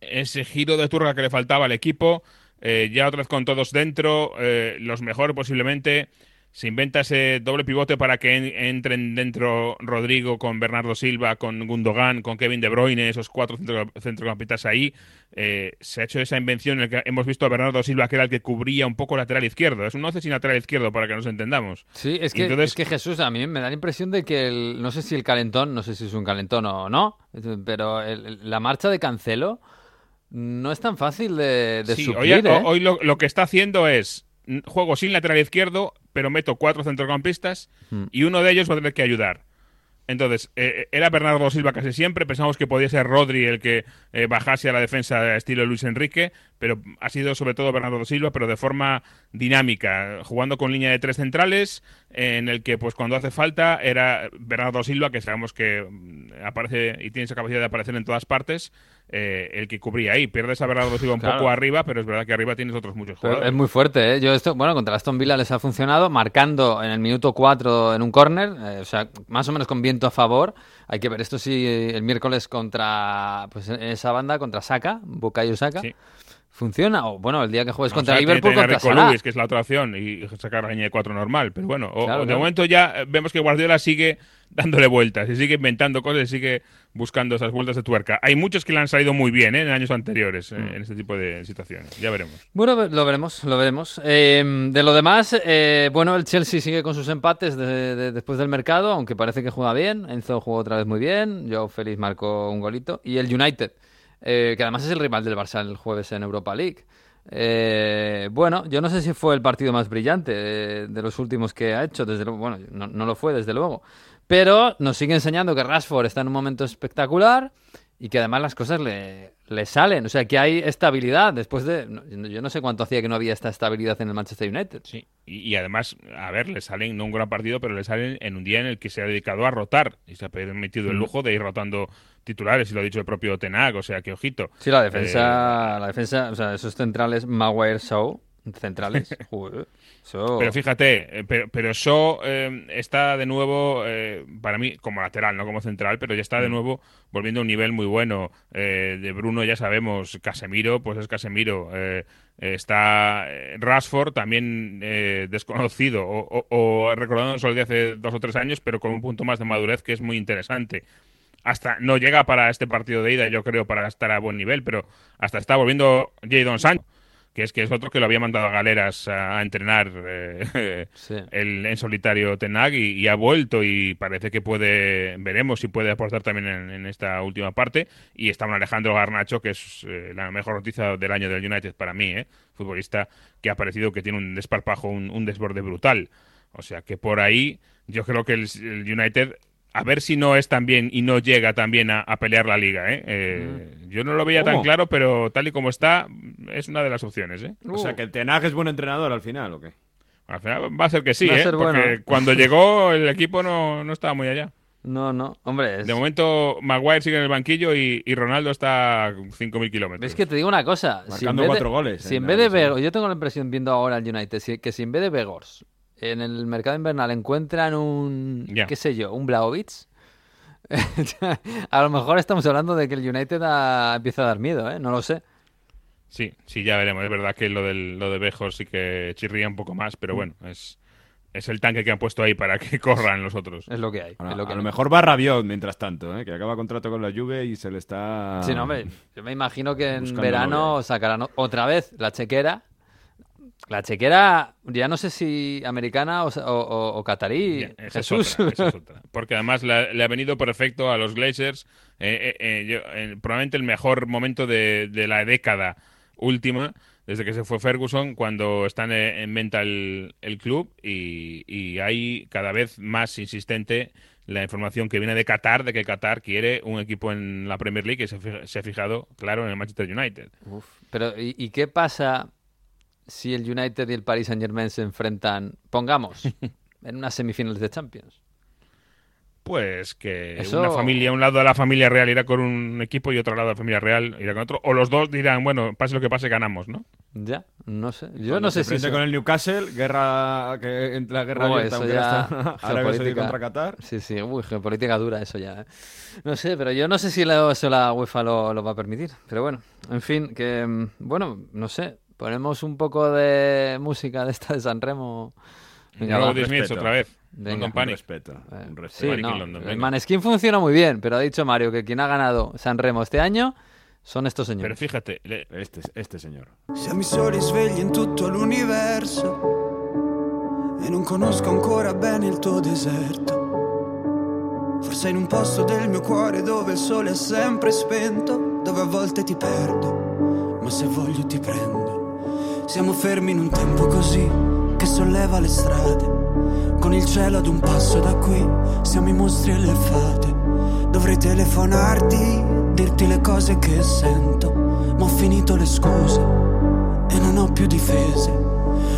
ese giro de turra que le faltaba al equipo, eh, ya otra vez con todos dentro, eh, los mejores posiblemente. Se inventa ese doble pivote para que en- entren dentro Rodrigo con Bernardo Silva, con Gundogan, con Kevin De Bruyne, esos cuatro centro- centrocampistas ahí. Eh, se ha hecho esa invención en la que hemos visto a Bernardo Silva, que era el que cubría un poco lateral izquierdo. Es un 11 sin lateral izquierdo, para que nos entendamos. Sí, es que, Entonces- es que Jesús, a mí me da la impresión de que el, no sé si el calentón, no sé si es un calentón o no, pero el- la marcha de Cancelo no es tan fácil de, de Sí, suplir, hoy, ¿eh? hoy lo, lo que está haciendo es juego sin lateral izquierdo, pero meto cuatro centrocampistas Hmm. y uno de ellos va a tener que ayudar. Entonces, eh, era Bernardo Silva casi siempre, pensamos que podía ser Rodri el que eh, bajase a la defensa estilo Luis Enrique, pero ha sido sobre todo Bernardo Silva, pero de forma dinámica, jugando con línea de tres centrales, en el que pues cuando hace falta era Bernardo Silva, que sabemos que mm, aparece y tiene esa capacidad de aparecer en todas partes, eh, el que cubría ahí. Pierdes a Bernardo Silva un Claro. poco arriba, pero es verdad que arriba tienes otros muchos Pero jugadores. es muy fuerte, ¿eh? Yo esto, bueno, contra Aston Villa les ha funcionado, marcando en el minuto 4 en un córner, eh, o sea, más o menos con viento a favor. Hay que ver esto si el miércoles contra, pues en esa banda, contra Saka, Bukayo Saka. Sí. Funciona. O bueno, el día que juegues O contra sea, Liverpool, contra Salah. Que es la otra opción, y sacar la línea de cuatro normal. Pero bueno, o- Claro, o de claro. momento ya eh, vemos que Guardiola sigue dándole vueltas y sigue inventando cosas y sigue buscando esas vueltas de tuerca. Hay muchos que le han salido muy bien ¿eh? en años anteriores eh, Mm. en este tipo de situaciones. Ya veremos. Bueno, lo veremos, lo veremos. Eh, de lo demás, eh, bueno, el Chelsea sigue con sus empates de- de- después del mercado, aunque parece que juega bien. Enzo jugó otra vez muy bien. Joe Félix marcó un golito. Y el United, eh, que además es el rival del Barça el jueves en Europa League. Eh, bueno, yo no sé si fue el partido más brillante eh, de los últimos que ha hecho, desde luego, bueno, no, no lo fue, desde luego. Pero nos sigue enseñando que Rashford está en un momento espectacular y que además las cosas le, le salen. O sea, que hay estabilidad después de... no- Yo no sé cuánto hacía que no había esta estabilidad en el Manchester United. Sí. Y, y además, a ver, le salen, no un gran partido, pero le salen en un día en el que se ha dedicado a rotar y se ha permitido el Mm. lujo de ir rotando titulares, y lo ha dicho el propio Tenag, o sea que ojito. Sí, la Eh, defensa, la defensa, o sea, esos centrales, Maguire, Shaw, centrales. joder, eso- Pero fíjate, eh, pero, pero Shaw eh, está de nuevo, eh, para mí, como lateral, no como central, pero ya está Mm. de nuevo volviendo a un nivel muy bueno. Eh, de Bruno ya sabemos, Casemiro, pues es Casemiro. Eh, está Rashford, también eh, desconocido, o, o, o recordando solo de hace dos o tres años, pero con un punto más de madurez que es muy interesante. Hasta no llega para este partido de ida, yo creo, para estar a buen nivel, pero hasta está volviendo Jadon Sancho que es que es otro que lo había mandado a galeras a, a entrenar eh, Sí. el, en solitario Tenag y, y ha vuelto y parece que puede, veremos si puede aportar también en, en esta última parte y está un Alejandro Garnacho que es eh, la mejor noticia del año del United para mí, ¿eh? futbolista que ha parecido que tiene un desparpajo, un, un desborde brutal, o sea que por ahí yo creo que el, el United a ver si no es tan bien y no llega también a, a pelear la liga. ¿eh? Eh, Yo no lo veía tan claro, pero tal y como está, es una de las opciones. ¿eh? O sea, que el Tenag es buen entrenador al final, ¿o qué? Al final va a ser que sí, Va a ¿eh? ser porque bueno. cuando llegó el equipo no, no estaba muy allá. No, no, hombre, es, De momento Maguire sigue en el banquillo y, y Ronaldo está a 5.000 kilómetros. es que te digo una cosa. si en Marcando vez de- cuatro goles Si en en vez de yo tengo la impresión viendo ahora el United, si- que si en vez de Vegors en el mercado invernal encuentran un, Ya. qué sé yo, un Blaovic, a lo mejor estamos hablando de que el United ha- empieza a dar miedo, ¿eh? No lo sé. Sí, sí, ya veremos. Es verdad que lo, del, lo de Bejos sí que chirría un poco más, Mm. pero bueno, es, es el tanque que han puesto ahí para que corran los otros. Es lo que hay. Ahora, es lo que a lo mejor va Rabiot mientras tanto, ¿eh? que acaba contrato con la Juve y se le está... Sí, no, hombre, yo me imagino que en verano novia. sacarán otra vez la chequera. La chequera, ya no sé si americana o, o, catarí. Ya, esa es Jesús. otra, esa es otra. Porque además le, le ha venido perfecto a los Glazers. eh, eh, eh, yo- probablemente el mejor momento de, de la década última, desde que se fue Ferguson, cuando están en venta el, el club y, y hay cada vez más insistente la información que viene de Qatar, de que Qatar quiere un equipo en la Premier League y se, se ha fijado, claro, en el Manchester United. Uf, pero ¿y, y qué pasa si el United y el Paris Saint Germain se enfrentan, pongamos, en unas semifinales de Champions? Pues que Eso- una familia, un lado de la familia real irá con un equipo y otro lado de la familia real irá con otro. O los dos dirán, bueno, pase lo que pase, ganamos, ¿no? Ya, no sé. Yo Cuando no sé se si con el Newcastle, guerra que entre la guerra Oh, abierta, ya, geopolítica. contra Qatar. Sí, sí, uy, geopolítica dura eso ya. ¿eh? No sé, pero yo no sé si la, eso la UEFA lo, lo va a permitir. Pero bueno, en fin, que mm, bueno, no sé. Ponemos un poco de música de esta de San Remo. Venga. Dismiss respeto. otra vez. Venga. London Un Panic. respeto, Eh, un sí, respeto. Panic no, London, el. Maneskin funciona muy bien, pero ha dicho Mario que quien ha ganado San Remo este año son estos Pero señores. fíjate, le- Este, este señor. Siamo i soli svegli in tutto l'universo e non conosco ancora bene il tuo deserto. Forse in un posto del mio cuore dove il sole è sempre spento, dove a volte ti perdo, ma se voglio ti prendo. Siamo fermi in un tempo così che solleva le strade, con il cielo ad un passo da qui, siamo i mostri e le fate. Dovrei telefonarti, dirti le cose che sento, ma ho finito le scuse e non ho più difese.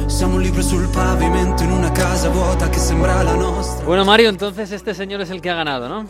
Siamo un libro sul pavimento in una casa vuota che sembra la nostra. Bueno, Mario, entonces este señor es el que ha ganado, ¿no?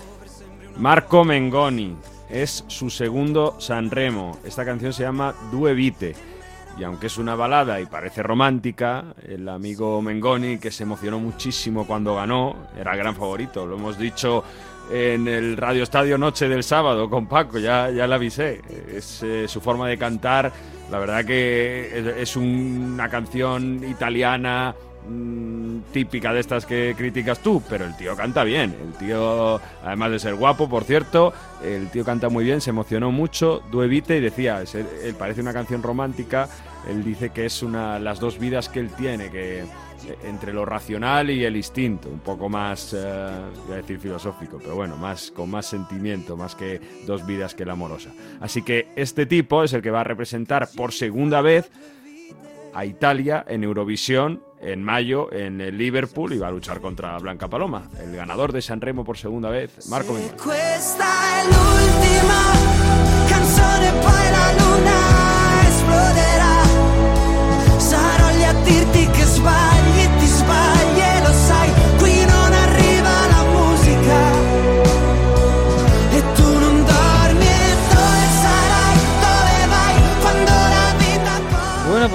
Marco Mengoni. Es su segundo San Remo. Esta canción se llama Due Vite. Y aunque es una balada y parece romántica, el amigo Mengoni, que se emocionó muchísimo cuando ganó, era el gran favorito. Lo hemos dicho en el Radio Estadio Noche del sábado con Paco, ya, ya le avisé. Es eh, su forma de cantar, La verdad que es una canción italiana mm, típica de estas que criticas tú, pero el tío canta bien. El tío, además de ser guapo, por cierto, el tío canta muy bien, se emocionó mucho. Duevite y decía, es- él parece una canción romántica. Él dice que es una las dos vidas que él tiene, que eh, entre lo racional y el instinto, un poco más, eh, voy a decir filosófico, pero bueno, más con más sentimiento, más que dos vidas que la amorosa. Así que este tipo es el que va a representar por segunda vez a Italia en Eurovisión en mayo en el Liverpool y va a luchar contra Blanca Paloma, el ganador de Sanremo por segunda vez, Marco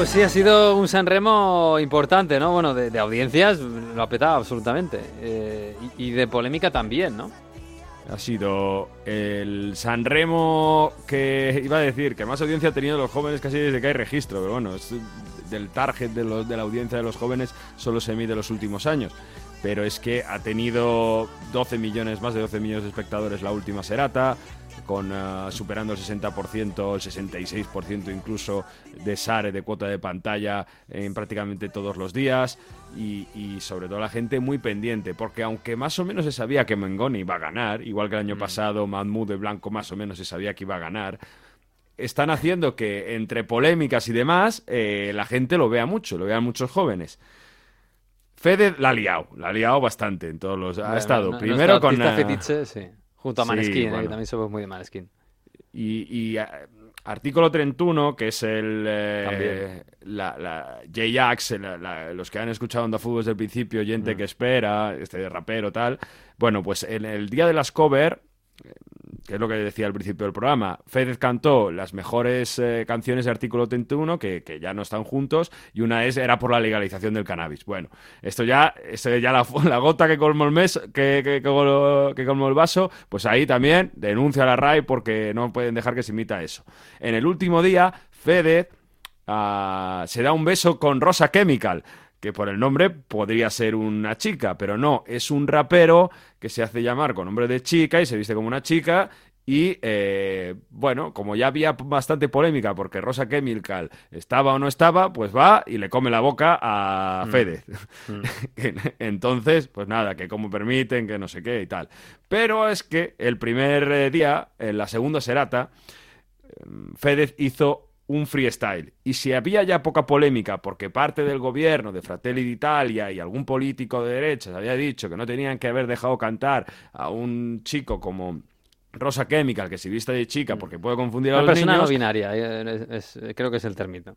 pues sí, ha sido un Sanremo importante, ¿no? Bueno, de, audiencias lo ha petado absolutamente. Eh, y, de polémica también, ¿no? Ha sido el Sanremo que iba a decir que más audiencia ha tenido los jóvenes casi desde que hay registro, pero bueno, es del target de la audiencia de los jóvenes solo se mide los últimos años. Pero es que ha tenido 12 millones, más de 12 millones de espectadores la última serata, con eh, superando el 60%, el 66% incluso de SARE, de cuota de pantalla en prácticamente todos los días y, y sobre todo la gente muy pendiente, porque aunque más o menos se sabía que Mengoni iba a ganar, igual que el año pasado Mahmoud de Blanco más o menos se sabía que iba a ganar, están haciendo que entre polémicas y demás eh, la gente lo vea mucho, lo vean muchos jóvenes. Fede la ha liado, la ha liado bastante en todos los... Ha Bueno, estado no- primero con... artista fetiche, sí. Junto a sí, Maneskin, eh, bueno. que también somos muy de Maneskin. Y, y, eh, artículo 31, que es el eh, la, la J-Ax, los que han escuchado Onda Fútbol desde el principio, gente Mm. que espera, este de rapero tal. Bueno, pues en el día de las cover, que es lo que decía al principio del programa, Fedez cantó las mejores eh, canciones de artículo 31, que, que ya no están juntos, y una es era por la legalización del cannabis. Bueno, esto ya, esto ya la, gota que colmó el mes, que, que, que colmó el vaso, pues ahí también denuncia a la RAI porque no pueden dejar que se imita eso. En el último día, Fedez ah, se da un beso con Rosa Chemical, que por el nombre podría ser una chica, pero no, es un rapero que se hace llamar con nombre de chica y se viste como una chica. Y eh, bueno, como ya había bastante polémica porque Rosa Chemical estaba o no estaba, pues va y le come la boca a Mm. Fedez. Entonces, pues nada, que como permiten, que no sé qué y tal. Pero es que el primer eh, día, en la segunda serata, Fedez hizo un freestyle. Y si había ya poca polémica porque parte del gobierno de Fratelli d'Italia y algún político de derechas había dicho que no tenían que haber dejado cantar a un chico como Rosa Chemical que se viste de chica porque puede confundir a Una los persona niños. no binaria, eh, es- es- creo que es el término.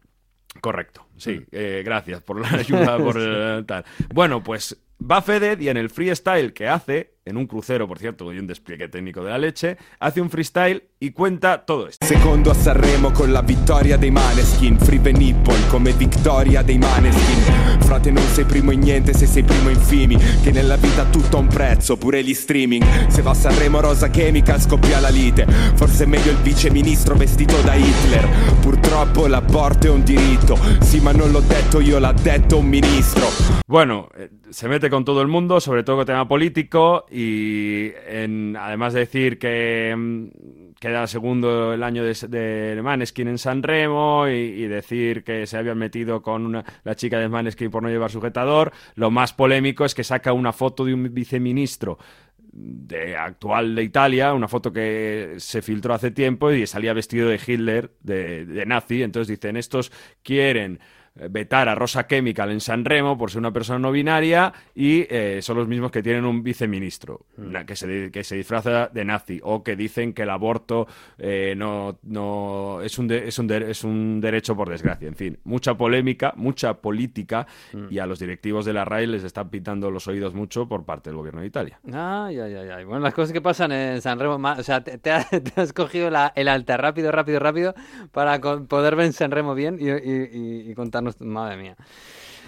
Correcto, sí. eh, gracias por la ayuda, por tal. Bueno, pues va Fedez y en el freestyle que hace, en un crucero, por cierto, y un despliegue técnico de la leche, hace un freestyle y cuenta todo esto. A Sanremo con la vittoria dei Maneskin. Free Nipple come vittoria dei Maneskin. Frate non sei primo in niente se sei primo in Fimi Che nella vita tutto ha un prezzo, pure gli streaming. Se va a Sanremo Rosa Chemical scoppia la lite. Forse è meglio il viceministro vestito da Hitler. Purtroppo l'aborto è un diritto. Sì ma non l'ho detto io, l'ha detto un ministro. Bueno, eh, se mete con todo el mundo, sobre todo con tema político, y en- además de decir que mm, queda segundo el año de, de Maneskin en San Remo y, y decir que se habían metido con una- la chica de Maneskin por no llevar sujetador, lo más polémico es que saca una foto de un viceministro de actual de Italia, una foto que se filtró hace tiempo y salía vestido de Hitler, de, de nazi. Entonces dicen, estos quieren vetar a Rosa Chemical en San Remo por ser una persona no binaria y eh, son los mismos que tienen un viceministro na- que, se, que se disfraza de nazi o que dicen que el aborto eh, no, no es, un de- es, un de- es un derecho por desgracia. En fin, mucha polémica, mucha política y a los directivos de la RAI les están pitando los oídos mucho por parte del gobierno de Italia. Ay, ay, ay, ay. Bueno, las cosas que pasan en San Remo, o sea, te, te has, te has cogido la- el alta rápido, rápido, rápido para co- poder ver en San Remo bien y, y- y- y contarnos, madre mía.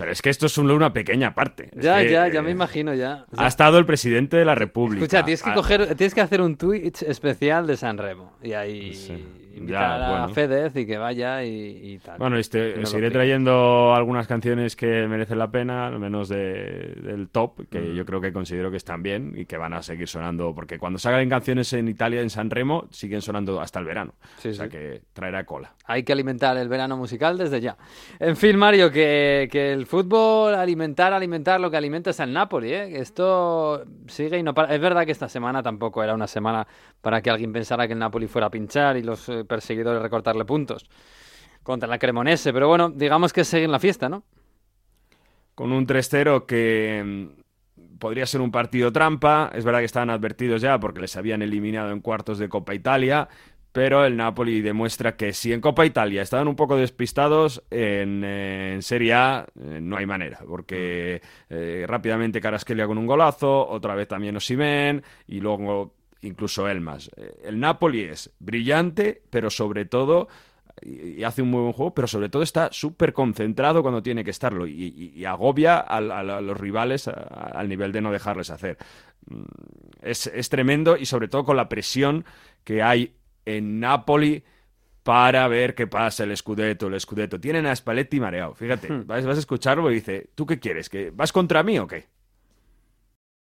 Pero es que esto es solo una pequeña parte. Es Ya, que, ya, ya eh, me imagino ya. O sea, Ha estado el presidente de la República. Escucha, tienes que Ah, coger, tienes que hacer un Twitch especial de San Remo y ahí Sí. invitar Ya, a bueno. Fedez y que vaya y, y tal. Bueno, este, seguiré trayendo algunas canciones que merecen la pena, al menos de- del top, que Mm. yo creo que considero que están bien y que van a seguir sonando, porque cuando salgan canciones en Italia, en San Remo, siguen sonando hasta el verano. Sí, o sea sí. que traerá cola. Hay que alimentar el verano musical desde ya. En fin, Mario, que, que el fútbol, alimentar, alimentar, lo que alimenta es el Napoli, ¿eh? Esto sigue y no para. Es verdad que esta semana tampoco era una semana para que alguien pensara que el Napoli fuera a pinchar y los eh, perseguidores recortarle puntos contra la Cremonese, pero bueno, digamos que es seguir la fiesta, ¿no? Con un 3-0 que mm, podría ser un partido trampa, es verdad que estaban advertidos ya porque les habían eliminado en cuartos de Copa Italia, pero el Napoli demuestra que si en Copa Italia estaban un poco despistados, en, eh, en Serie A eh, no hay manera, porque eh, rápidamente Carasquelia con un golazo, otra vez también Osimen y luego incluso Elmas. El Napoli es brillante, pero sobre todo y hace un muy buen juego, pero sobre todo está súper concentrado cuando tiene que estarlo y, y- y agobia a, los rivales a- al nivel de no dejarles hacer. Mm, Es, es tremendo y sobre todo con la presión que hay en Napoli para ver qué pasa el Scudetto, el Scudetto. Tienen a Spalletti mareado, fíjate, vas, vas a escucharlo y dice, ¿tú qué quieres? ¿Que ¿Vas contra mí o qué?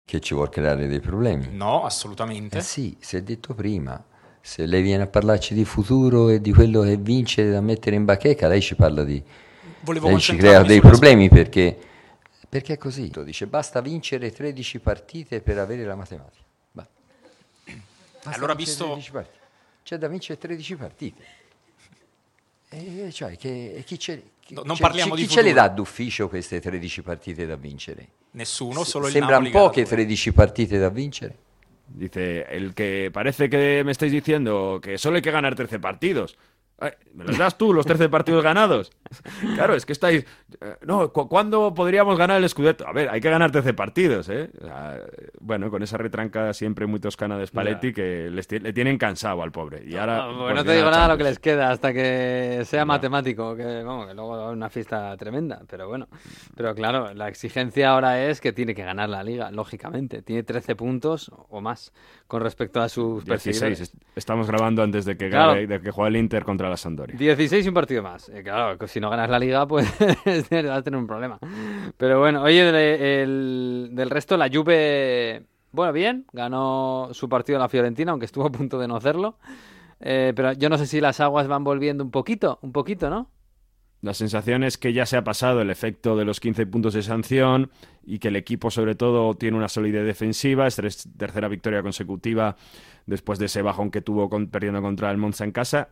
Che ci vuol creare dei problemi? No, assolutamente. Eh sì, si è detto prima. Se lei viene a parlarci di futuro e di quello che vince da mettere in bacheca, lei ci parla di... Volevo lei ci crea dei problemi perché, perché è così. Dice basta vincere 13 partite per avere la matematica. Allora, visto- 13 partite. C'è da vincere 13 partite. E cioè, che, e chi ce, chi- No, non parliamo chi, di chi ce le dà d'ufficio queste 13 partite da vincere? Nessuno, solo il Sembrano poche dato- 13 partite da vincere. Dice, el que parece que me estáis diciendo que solo hay que ganar 13 partidos. Ay, ¿Me los das tú, los 13 partidos ganados? Claro, es que estáis... eh, No, cu- ¿cuándo podríamos ganar el Scudetto? A ver, hay que ganar 13 partidos, ¿eh? O sea, bueno, con esa retranca siempre muy toscana de Spalletti que les le tienen cansado al pobre. Y ahora... No, no te digo nada lo que les queda hasta que sea matemático, que vamos, que luego una fiesta tremenda, pero bueno. Pero claro, la exigencia ahora es que tiene que ganar la liga, lógicamente. Tiene 13 puntos o más con respecto a sus 16, perseguidores. est- estamos grabando antes de que, Claro. gane- de que juegue el Inter contra la Sampdoria. 16 y un partido más. Eh, claro, si no ganas la liga, pues vas a tener un problema. Pero bueno, oye, del, el- del resto, la Juve, bueno, bien, ganó su partido en la Fiorentina, aunque estuvo a punto de no hacerlo. Eh, pero yo no sé si las aguas van volviendo un poquito, un poquito, ¿no? La sensación es que ya se ha pasado el efecto de los 15 puntos de sanción y que el equipo sobre todo tiene una solidez defensiva, es tercera victoria consecutiva después de ese bajón que tuvo con- perdiendo contra el Monza en casa.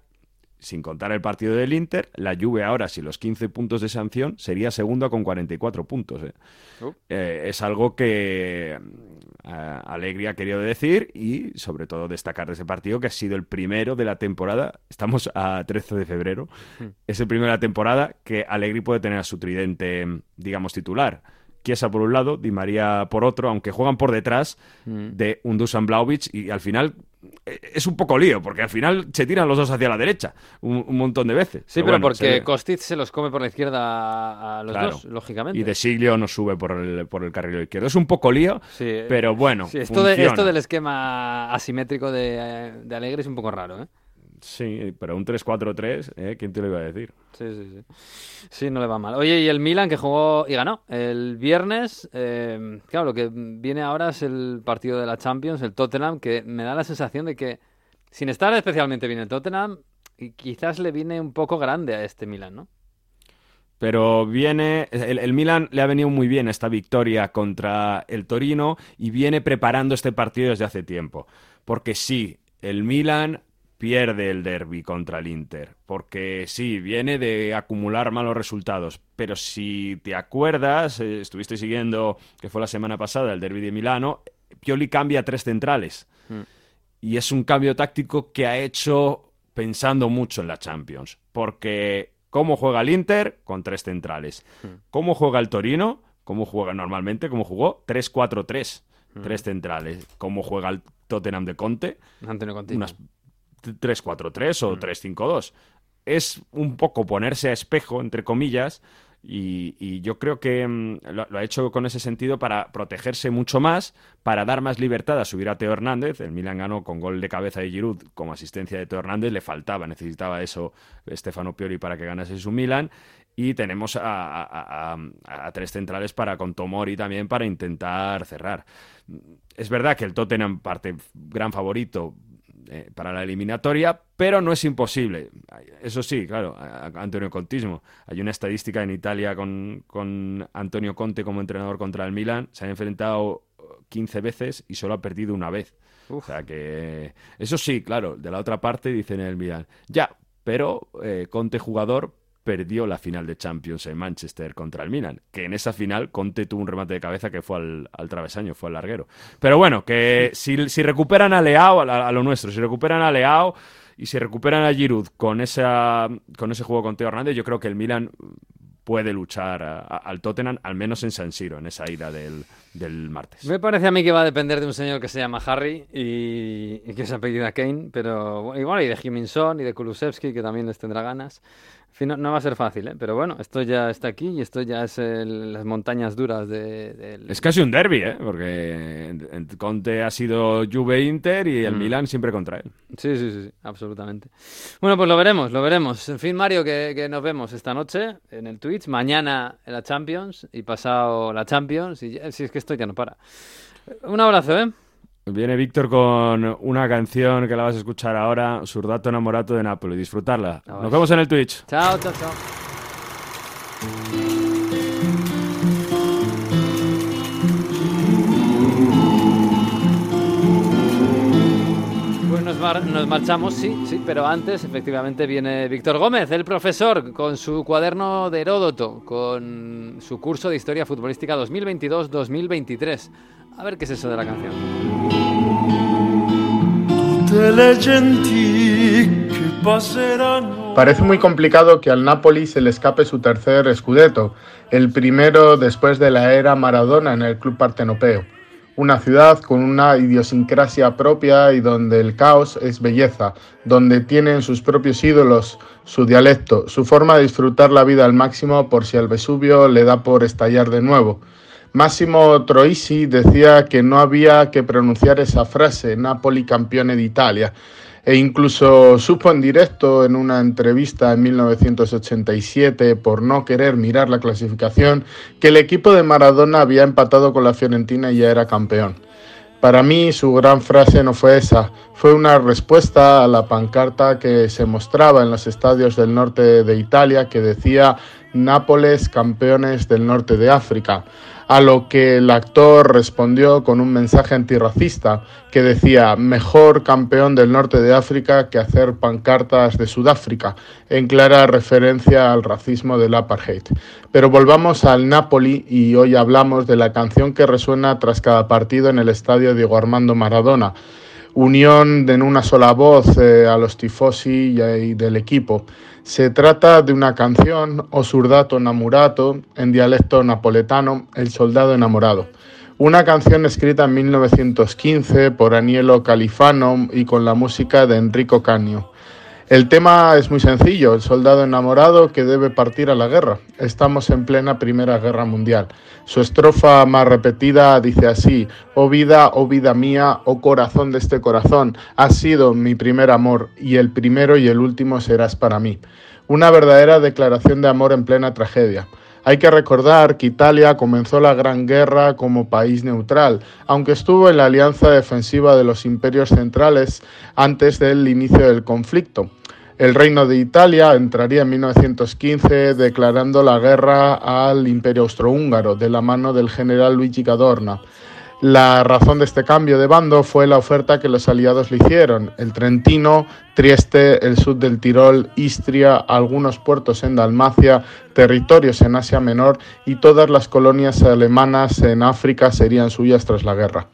Sin contar el partido del Inter, la Juve ahora, sin los 15 puntos de sanción, sería segunda con 44 puntos. ¿eh? Uh. Eh, es algo que mm, eh, Allegri ha querido decir y sobre todo destacar de ese partido que ha sido el primero de la temporada. Estamos a 13 de febrero. Es el primero de la temporada que Allegri puede tener a su tridente, digamos, titular. Chiesa por un lado, Di María por otro, aunque juegan por detrás Mm. de un Dusan Blaovic y al final es un poco lío, porque al final se tiran los dos hacia la derecha un, un montón de veces. Sí, pero, bueno, se porque. Kostic se los come por la izquierda a, los Claro. dos, lógicamente. Y De Siglio no sube por el, por el carril izquierdo. Es un poco lío, Sí, pero bueno. Sí, esto, de- esto del esquema asimétrico de, de Alegre es un poco raro, ¿eh? Sí, pero un 3-4-3, ¿eh? ¿quién te lo iba a decir? Sí, sí, sí. Sí, no le va mal. Oye, y el Milan que jugó y ganó el viernes. eh, claro, lo que viene ahora es el partido de la Champions, el Tottenham, que me da la sensación de que, sin estar especialmente bien el Tottenham, quizás le viene un poco grande a este Milan, ¿no? Pero viene, el, el Milan le ha venido muy bien esta victoria contra el Torino y viene preparando este partido desde hace tiempo. Porque sí, el Milan pierde el derby contra el Inter. Porque sí, viene de acumular malos resultados. Pero si te acuerdas, eh, estuviste siguiendo, que fue la semana pasada, el derby de Milano, Pioli cambia a tres centrales. Y es un cambio táctico que ha hecho pensando mucho en la Champions. Porque cómo juega el Inter con tres centrales. Cómo juega el Torino, cómo juega normalmente, cómo jugó 3-4-3. Tres centrales. Cómo juega el Tottenham de Conte. Antonio Conte. Unas 3-4-3 o 3-5-2. Es un poco ponerse a espejo, entre comillas, Y, y yo creo que mm, lo, lo ha hecho con ese sentido para protegerse mucho más, para dar más libertad a subir a Teo Hernández. El Milan ganó con gol de cabeza de Giroud como asistencia de Teo Hernández, le faltaba, necesitaba eso Stefano Pioli para que ganase su Milan. Y tenemos a, a- a- a tres centrales para con Tomori también para intentar cerrar. Es verdad que el Tottenham parte gran favorito eh, para la eliminatoria, pero no es imposible. Eso sí, claro, a- a- Antonio Contismo. Hay una estadística en Italia con, con Antonio Conte como entrenador contra el Milan. Se han enfrentado 15 veces y solo ha perdido una vez. O sea que... Eso sí, claro, de la otra parte dicen en el Milan. Ya, pero eh, Conte jugador perdió la final de Champions en Manchester contra el Milan, que en esa final Conte tuvo un remate de cabeza que fue al, travesaño, fue al larguero. Pero bueno, que si, recuperan a Leao, a, a lo nuestro, si recuperan a Leao y si recuperan a Giroud con, esa, con ese juego con Teo Hernández, yo creo que el Milan puede luchar a- a- al Tottenham, al menos en San Siro, en esa ida del, del martes. Me parece a mí que va a depender de un señor que se llama Harry y, y que se apellida Kane, pero igual y de Jiminson y de Kulusevski, que también les tendrá ganas. Fin, no, no va a ser fácil, ¿eh? pero bueno, esto ya está aquí y esto ya es el- las montañas duras de, del- Es casi un derby, ¿eh? porque en- en Conte ha sido Juve-Inter y el Mm. Milan siempre contra él. Sí, sí, sí, sí, absolutamente. Bueno, pues lo veremos, lo veremos. En fin, Mario, que, que nos vemos esta noche en el Twitch, mañana en la Champions y pasado la Champions. Y ya- si es que esto ya no para. Un abrazo, ¿eh? Viene Víctor con una canción que la vas a escuchar ahora, Surdato Enamorato de Napoli. Disfrutarla. Nos vemos en el Twitch. Chao, chao, chao. Mar- nos marchamos, sí, sí, pero antes efectivamente viene Víctor Gómez, el profesor, con su cuaderno de Heródoto, con su curso de Historia Futbolística 2022-2023. A ver qué es eso de la canción. Parece muy complicado que al Napoli se le escape su tercer scudetto, el primero después de la era Maradona en el club partenopeo. Una ciudad con una idiosincrasia propia y donde el caos es belleza, donde tienen sus propios ídolos, su dialecto, su forma de disfrutar la vida al máximo por si al Vesubio le da por estallar de nuevo. Massimo Troisi decía que no había que pronunciar esa frase, Napoli campeone d'Italia, e incluso supo en directo en una entrevista en 1987, por no querer mirar la clasificación, que el equipo de Maradona había empatado con la Fiorentina y ya era campeón. Para mí su gran frase no fue esa, fue una respuesta a la pancarta que se mostraba en los estadios del norte de Italia que decía Nápoles campeones del norte de África, a lo que el actor respondió con un mensaje antirracista que decía mejor campeón del norte de África que hacer pancartas de Sudáfrica, en clara referencia al racismo del apartheid. Pero volvamos al Napoli y hoy hablamos de la canción que resuena tras cada partido en el estadio Diego Armando Maradona. Unión en una sola voz eh, a los tifosi y, y del equipo. Se trata de una canción, O Surdato Namurato, en dialecto napoletano, El Soldado Enamorado. Una canción escrita en 1915 por Anielo Califano y con la música de Enrico Canio. El tema es muy sencillo, el soldado enamorado que debe partir a la guerra. Estamos en plena Primera Guerra Mundial. Su estrofa más repetida dice así, oh vida, oh vida mía, oh corazón de este corazón, has sido mi primer amor y el primero y el último serás para mí. Una verdadera declaración de amor en plena tragedia. Hay que recordar que Italia comenzó la Gran Guerra como país neutral, aunque estuvo en la alianza defensiva de los imperios centrales antes del inicio del conflicto. El Reino de Italia entraría en 1915 declarando la guerra al Imperio Austrohúngaro de la mano del general Luigi Cadorna. La razón de este cambio de bando fue la oferta que los aliados le hicieron, el Trentino, Trieste, el sur del Tirol, Istria, algunos puertos en Dalmacia, territorios en Asia Menor y todas las colonias alemanas en África serían suyas tras la guerra.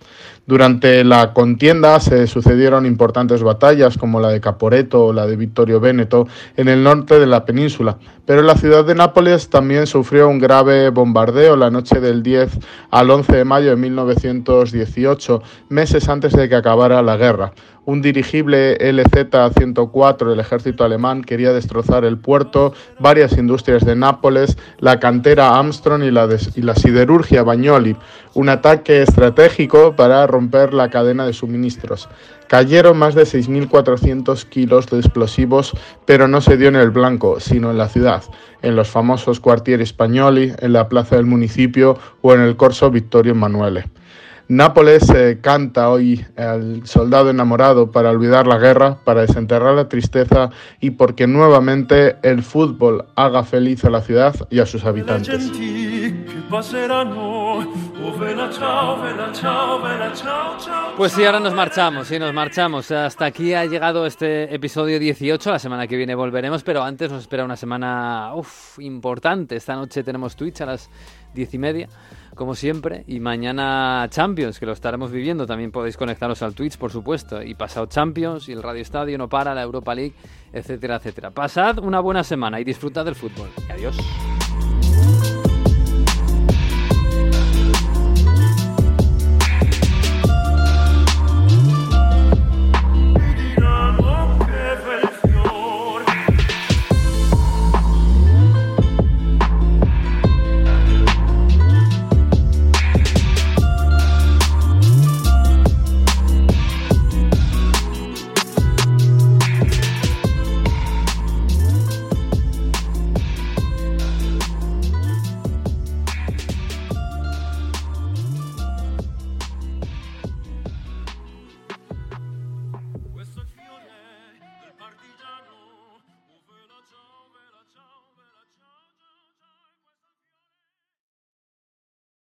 Durante la contienda se sucedieron importantes batallas como la de Caporeto o la de Vittorio Veneto en el norte de la península, pero la ciudad de Nápoles también sufrió un grave bombardeo la noche del 10 al 11 de mayo de 1918, meses antes de que acabara la guerra. Un dirigible LZ-104 del ejército alemán quería destrozar el puerto, varias industrias de Nápoles, la cantera Armstrong y la, siderurgia Bagnoli. Un ataque estratégico para romper la cadena de suministros. Cayeron más de 6.400 kilos de explosivos, pero no se dio en el blanco, sino en la ciudad, en los famosos Quartieri Spagnoli, en la plaza del municipio o en el Corso Vittorio Emanuele. Nápoles eh, canta hoy al soldado enamorado para olvidar la guerra, para desenterrar la tristeza y porque nuevamente el fútbol haga feliz a la ciudad y a sus habitantes. Pues sí, ahora nos marchamos, sí, nos marchamos. Hasta aquí ha llegado este episodio 18. La semana que viene volveremos, pero antes nos espera una semana uf, importante. Esta noche tenemos Twitch a las diez y media, como siempre. Y mañana Champions, que lo estaremos viviendo. También podéis conectaros al Twitch, por supuesto. Y pasado Champions, y el Radio Estadio no para, la Europa League, etcétera, etcétera. Pasad una buena semana y disfrutad del fútbol. adiós.